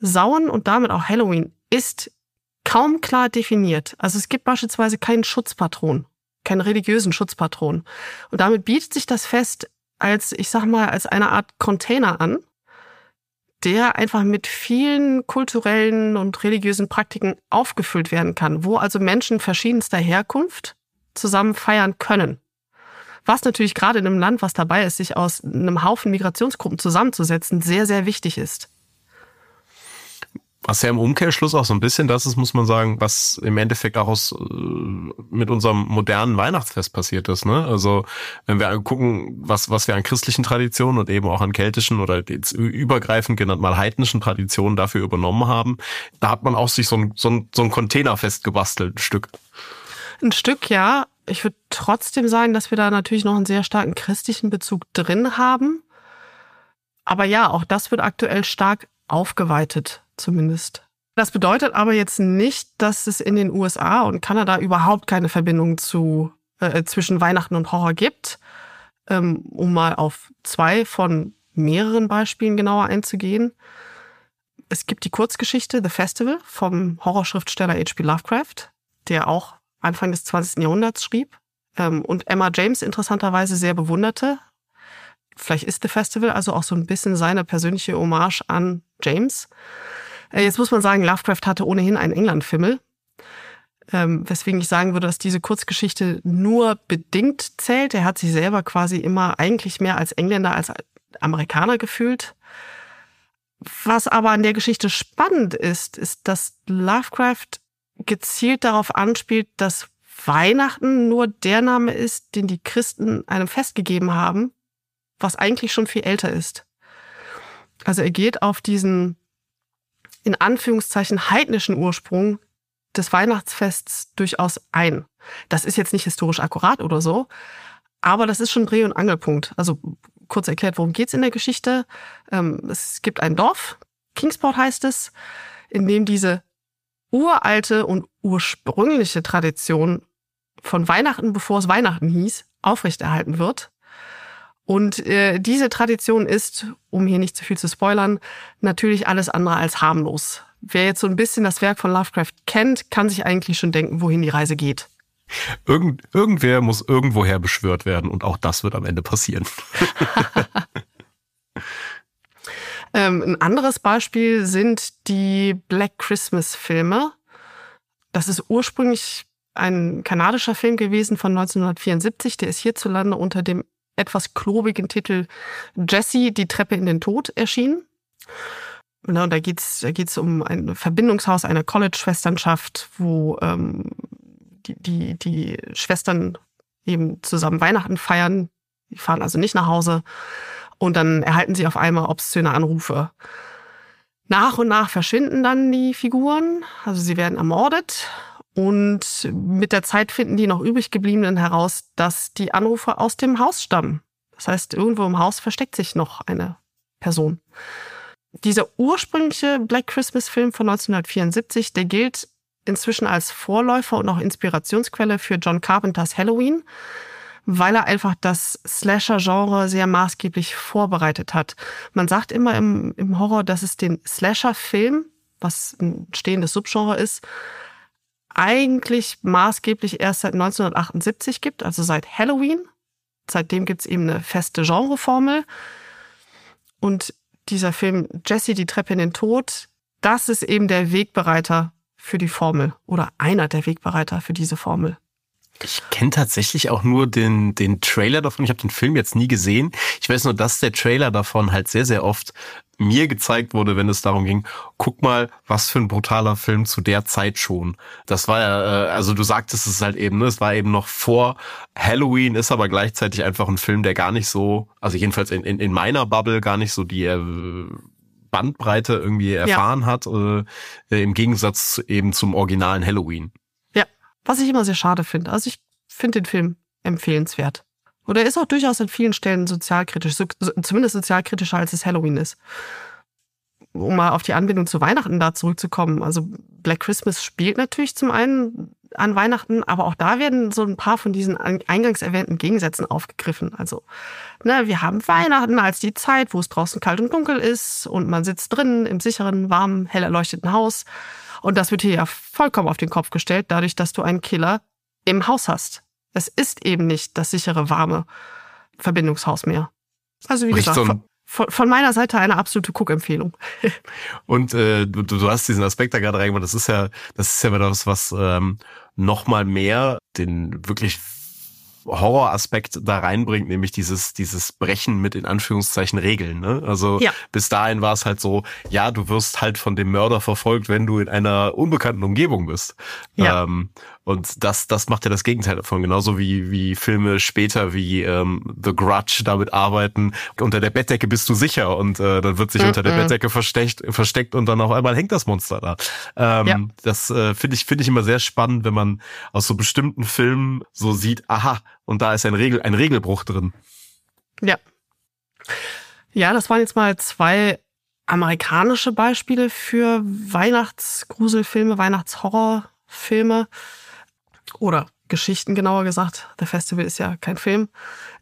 Sauen und damit auch Halloween ist kaum klar definiert. Also es gibt beispielsweise keinen Schutzpatron, keinen religiösen Schutzpatron. Und damit bietet sich das Fest als, ich sag mal, als eine Art Container an, der einfach mit vielen kulturellen und religiösen Praktiken aufgefüllt werden kann, wo also Menschen verschiedenster Herkunft zusammen feiern können. Was natürlich gerade in einem Land, was dabei ist, sich aus einem Haufen Migrationsgruppen zusammenzusetzen, sehr, sehr wichtig ist. Was ja im Umkehrschluss auch so ein bisschen das ist, muss man sagen, was im Endeffekt auch aus, äh, mit unserem modernen Weihnachtsfest passiert ist. Ne? Also wenn wir gucken, was, was wir an christlichen Traditionen und eben auch an keltischen oder jetzt übergreifend genannt mal heidnischen Traditionen dafür übernommen haben, da hat man auch sich so ein, so ein, so ein Containerfest gebastelt, ein Stück. Ein Stück, ja. Ich würde trotzdem sagen, dass wir da natürlich noch einen sehr starken christlichen Bezug drin haben. Aber ja, auch das wird aktuell stark aufgeweitet zumindest. Das bedeutet aber jetzt nicht, dass es in den USA und Kanada überhaupt keine Verbindung zu, äh, zwischen Weihnachten und Horror gibt. Ähm, um mal auf zwei von mehreren Beispielen genauer einzugehen. Es gibt die Kurzgeschichte The Festival vom Horrorschriftsteller H.P. Lovecraft, der auch Anfang des 20. Jahrhunderts schrieb ähm, und Emma James interessanterweise sehr bewunderte. Vielleicht ist The Festival also auch so ein bisschen seine persönliche Hommage an James. Äh, jetzt muss man sagen, Lovecraft hatte ohnehin einen England-Fimmel, ähm, weswegen ich sagen würde, dass diese Kurzgeschichte nur bedingt zählt. Er hat sich selber quasi immer eigentlich mehr als Engländer als Amerikaner gefühlt. Was aber an der Geschichte spannend ist, ist, dass Lovecraft gezielt darauf anspielt, dass Weihnachten nur der Name ist, den die Christen einem Fest gegeben haben, was eigentlich schon viel älter ist. Also er geht auf diesen in Anführungszeichen heidnischen Ursprung des Weihnachtsfests durchaus ein. Das ist jetzt nicht historisch akkurat oder so, aber das ist schon Dreh- und Angelpunkt. Also kurz erklärt, worum geht's in der Geschichte? Ähm, es gibt ein Dorf, Kingsport heißt es, in dem diese uralte und ursprüngliche Tradition von Weihnachten, bevor es Weihnachten hieß, aufrechterhalten wird. Und äh, diese Tradition ist, um hier nicht zu viel zu spoilern, natürlich alles andere als harmlos. Wer jetzt so ein bisschen das Werk von Lovecraft kennt, kann sich eigentlich schon denken, wohin die Reise geht. Irgend, irgendwer muss irgendwoher beschwört werden und auch das wird am Ende passieren. ähm, ein anderes Beispiel sind die Black Christmas Filme. Das ist ursprünglich ein kanadischer Film gewesen von 1974. Der ist hierzulande unter dem etwas klobigen Titel Jessie, die Treppe in den Tod erschienen. Genau, da geht's da geht's um ein Verbindungshaus einer College-Schwesternschaft, wo ähm, die, die, die Schwestern eben zusammen Weihnachten feiern. Die fahren also nicht nach Hause. Und dann erhalten sie auf einmal obszöne Anrufe. Nach und nach verschwinden dann die Figuren. Also sie werden ermordet. Und mit der Zeit finden die noch übrig gebliebenen heraus, dass die Anrufe aus dem Haus stammen. Das heißt, irgendwo im Haus versteckt sich noch eine Person. Dieser ursprüngliche Black Christmas Film von 1974, der gilt inzwischen als Vorläufer und auch Inspirationsquelle für John Carpenters Halloween, weil er einfach das Slasher-Genre sehr maßgeblich vorbereitet hat. Man sagt immer im, im Horror, dass es den Slasher-Film, was ein stehendes Subgenre ist, eigentlich maßgeblich erst seit 1978 gibt, also seit Halloween. Seitdem gibt es eben eine feste Genreformel. Und dieser Film Jesse, die Treppe in den Tod, das ist eben der Wegbereiter für die Formel oder einer der Wegbereiter für diese Formel. Ich kenne tatsächlich auch nur den, den Trailer davon. Ich habe den Film jetzt nie gesehen. Ich weiß nur, dass der Trailer davon halt sehr, sehr oft mir gezeigt wurde, wenn es darum ging, guck mal, was für ein brutaler Film zu der Zeit schon. Das war ja, äh, also du sagtest es halt eben, ne? es war eben noch vor Halloween, ist aber gleichzeitig einfach ein Film, der gar nicht so, also jedenfalls in, in, in meiner Bubble gar nicht so die äh, Bandbreite irgendwie erfahren ja. hat, äh, im Gegensatz eben zum originalen Halloween. Was ich immer sehr schade finde. Also ich finde den Film empfehlenswert. Oder ist auch durchaus an vielen Stellen sozialkritisch, so, zumindest sozialkritischer als es Halloween ist. Um mal auf die Anbindung zu Weihnachten da zurückzukommen. Also Black Christmas spielt natürlich zum einen an Weihnachten, aber auch da werden so ein paar von diesen eingangs erwähnten Gegensätzen aufgegriffen. Also, ne, wir haben Weihnachten als die Zeit, wo es draußen kalt und dunkel ist und man sitzt drin im sicheren, warmen, hell erleuchteten Haus. Und das wird hier ja vollkommen auf den Kopf gestellt, dadurch, dass du einen Killer im Haus hast. Es ist eben nicht das sichere, warme Verbindungshaus mehr. Also wie gesagt, von, von, meiner Seite eine absolute Cook-Empfehlung. Und äh, du, du hast diesen Aspekt da gerade reingemacht. Das ist ja, das ist ja das, was ähm, noch mal mehr den wirklich Horroraspekt da reinbringt, nämlich dieses, dieses Brechen mit in Anführungszeichen Regeln. Ne? Also ja. bis dahin war es halt so, ja, du wirst halt von dem Mörder verfolgt, wenn du in einer unbekannten Umgebung bist. Ja. Ähm, und das, das macht ja das Gegenteil davon, genauso wie, wie Filme später wie ähm, The Grudge damit arbeiten. Unter der Bettdecke bist du sicher und äh, dann wird sich mhm. unter der Bettdecke versteckt, versteckt und dann auf einmal hängt das Monster da. Ähm, ja. Das äh, finde ich, finde ich immer sehr spannend, wenn man aus so bestimmten Filmen so sieht, aha, und da ist ein Regel, ein Regelbruch drin. Ja. Ja, das waren jetzt mal zwei amerikanische Beispiele für Weihnachtsgruselfilme, Weihnachtshorrorfilme oder Geschichten genauer gesagt. The Festival ist ja kein Film.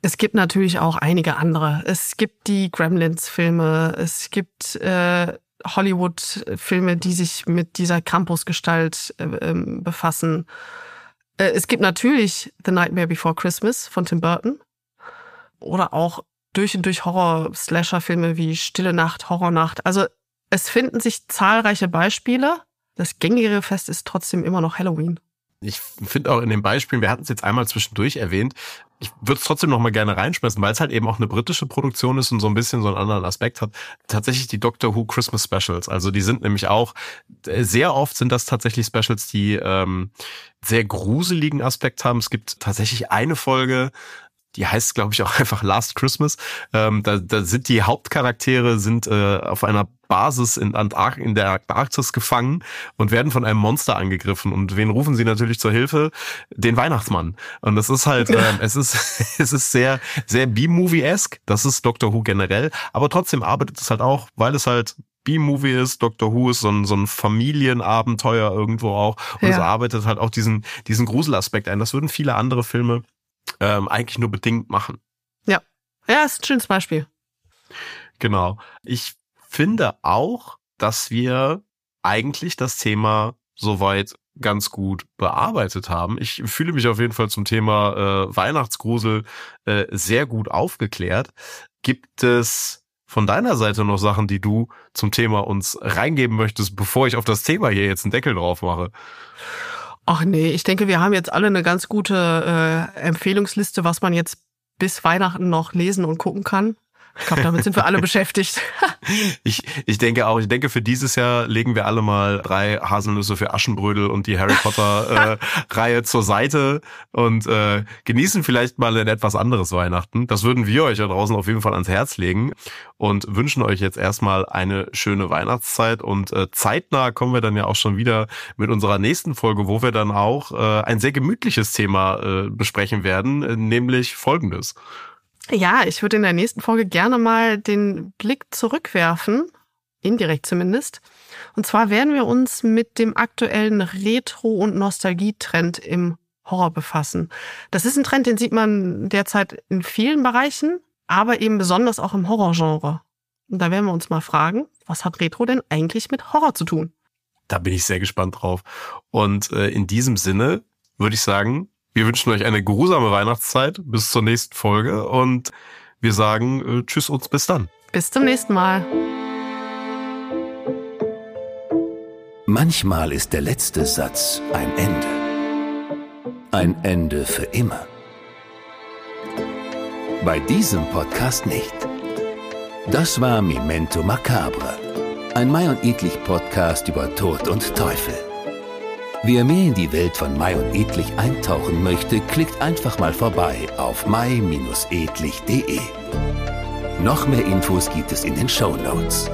Es gibt natürlich auch einige andere. Es gibt die Gremlins-Filme, es gibt äh, Hollywood-Filme, die sich mit dieser Campus-Gestalt äh, ähm, befassen. Äh, es gibt natürlich The Nightmare Before Christmas von Tim Burton oder auch durch und durch Horror-Slasher-Filme wie Stille Nacht, Horrornacht. Also es finden sich zahlreiche Beispiele. Das gängige Fest ist trotzdem immer noch Halloween. Ich finde auch in den Beispielen, wir hatten es jetzt einmal zwischendurch erwähnt, ich würde es trotzdem noch mal gerne reinschmeißen, weil es halt eben auch eine britische Produktion ist und so ein bisschen so einen anderen Aspekt hat. Tatsächlich die Doctor Who Christmas Specials. Also die sind nämlich auch, äh, sehr oft sind das tatsächlich Specials, die ähm, sehr gruseligen Aspekt haben. Es gibt tatsächlich eine Folge, die heißt, glaube ich, auch einfach Last Christmas. Ähm, da, da sind die Hauptcharaktere sind äh, auf einer Basis in, Antark in der Antarktis gefangen und werden von einem Monster angegriffen. Und wen rufen sie natürlich zur Hilfe? Den Weihnachtsmann. Und das ist halt, ähm, es ist, es ist sehr, sehr B-Movie-esque. Das ist Doctor Who generell. Aber trotzdem arbeitet es halt auch, weil es halt B-Movie ist, Doctor Who ist so ein, so ein Familienabenteuer irgendwo auch. Und ja. es arbeitet halt auch diesen, diesen Gruselaspekt ein. Das würden viele andere Filme ähm, eigentlich nur bedingt machen. Ja. Ja, ist ein schönes Beispiel. Genau. Ich finde auch, dass wir eigentlich das Thema soweit ganz gut bearbeitet haben. Ich fühle mich auf jeden Fall zum Thema äh, Weihnachtsgrusel äh, sehr gut aufgeklärt. Gibt es von deiner Seite noch Sachen, die du zum Thema uns reingeben möchtest, bevor ich auf das Thema hier jetzt einen Deckel drauf mache? Ach nee, ich denke, wir haben jetzt alle eine ganz gute äh, Empfehlungsliste, was man jetzt bis Weihnachten noch lesen und gucken kann. Ich glaube, damit sind wir alle beschäftigt. ich, ich denke auch, ich denke, für dieses Jahr legen wir alle mal drei Haselnüsse für Aschenbrödel und die Harry Potter äh, Reihe zur Seite und äh, genießen vielleicht mal ein etwas anderes Weihnachten. Das würden wir euch da draußen auf jeden Fall ans Herz legen und wünschen euch jetzt erstmal eine schöne Weihnachtszeit und äh, zeitnah kommen wir dann ja auch schon wieder mit unserer nächsten Folge, wo wir dann auch äh, ein sehr gemütliches Thema äh, besprechen werden, äh, nämlich folgendes. Ja, ich würde in der nächsten Folge gerne mal den Blick zurückwerfen, indirekt zumindest. Und zwar werden wir uns mit dem aktuellen Retro- und Nostalgietrend im Horror befassen. Das ist ein Trend, den sieht man derzeit in vielen Bereichen, aber eben besonders auch im Horrorgenre. Und da werden wir uns mal fragen, was hat Retro denn eigentlich mit Horror zu tun? Da bin ich sehr gespannt drauf. Und äh, in diesem Sinne würde ich sagen, wir wünschen euch eine geruhsame Weihnachtszeit bis zur nächsten Folge und wir sagen äh, Tschüss und bis dann. Bis zum nächsten Mal. Manchmal ist der letzte Satz ein Ende. Ein Ende für immer. Bei diesem Podcast nicht. Das war Memento Macabre, ein Mai und Edlich Podcast über Tod und Teufel. Wer mehr in die Welt von Mai und Edlich eintauchen möchte, klickt einfach mal vorbei auf mai-edlich.de. Noch mehr Infos gibt es in den Show Notes.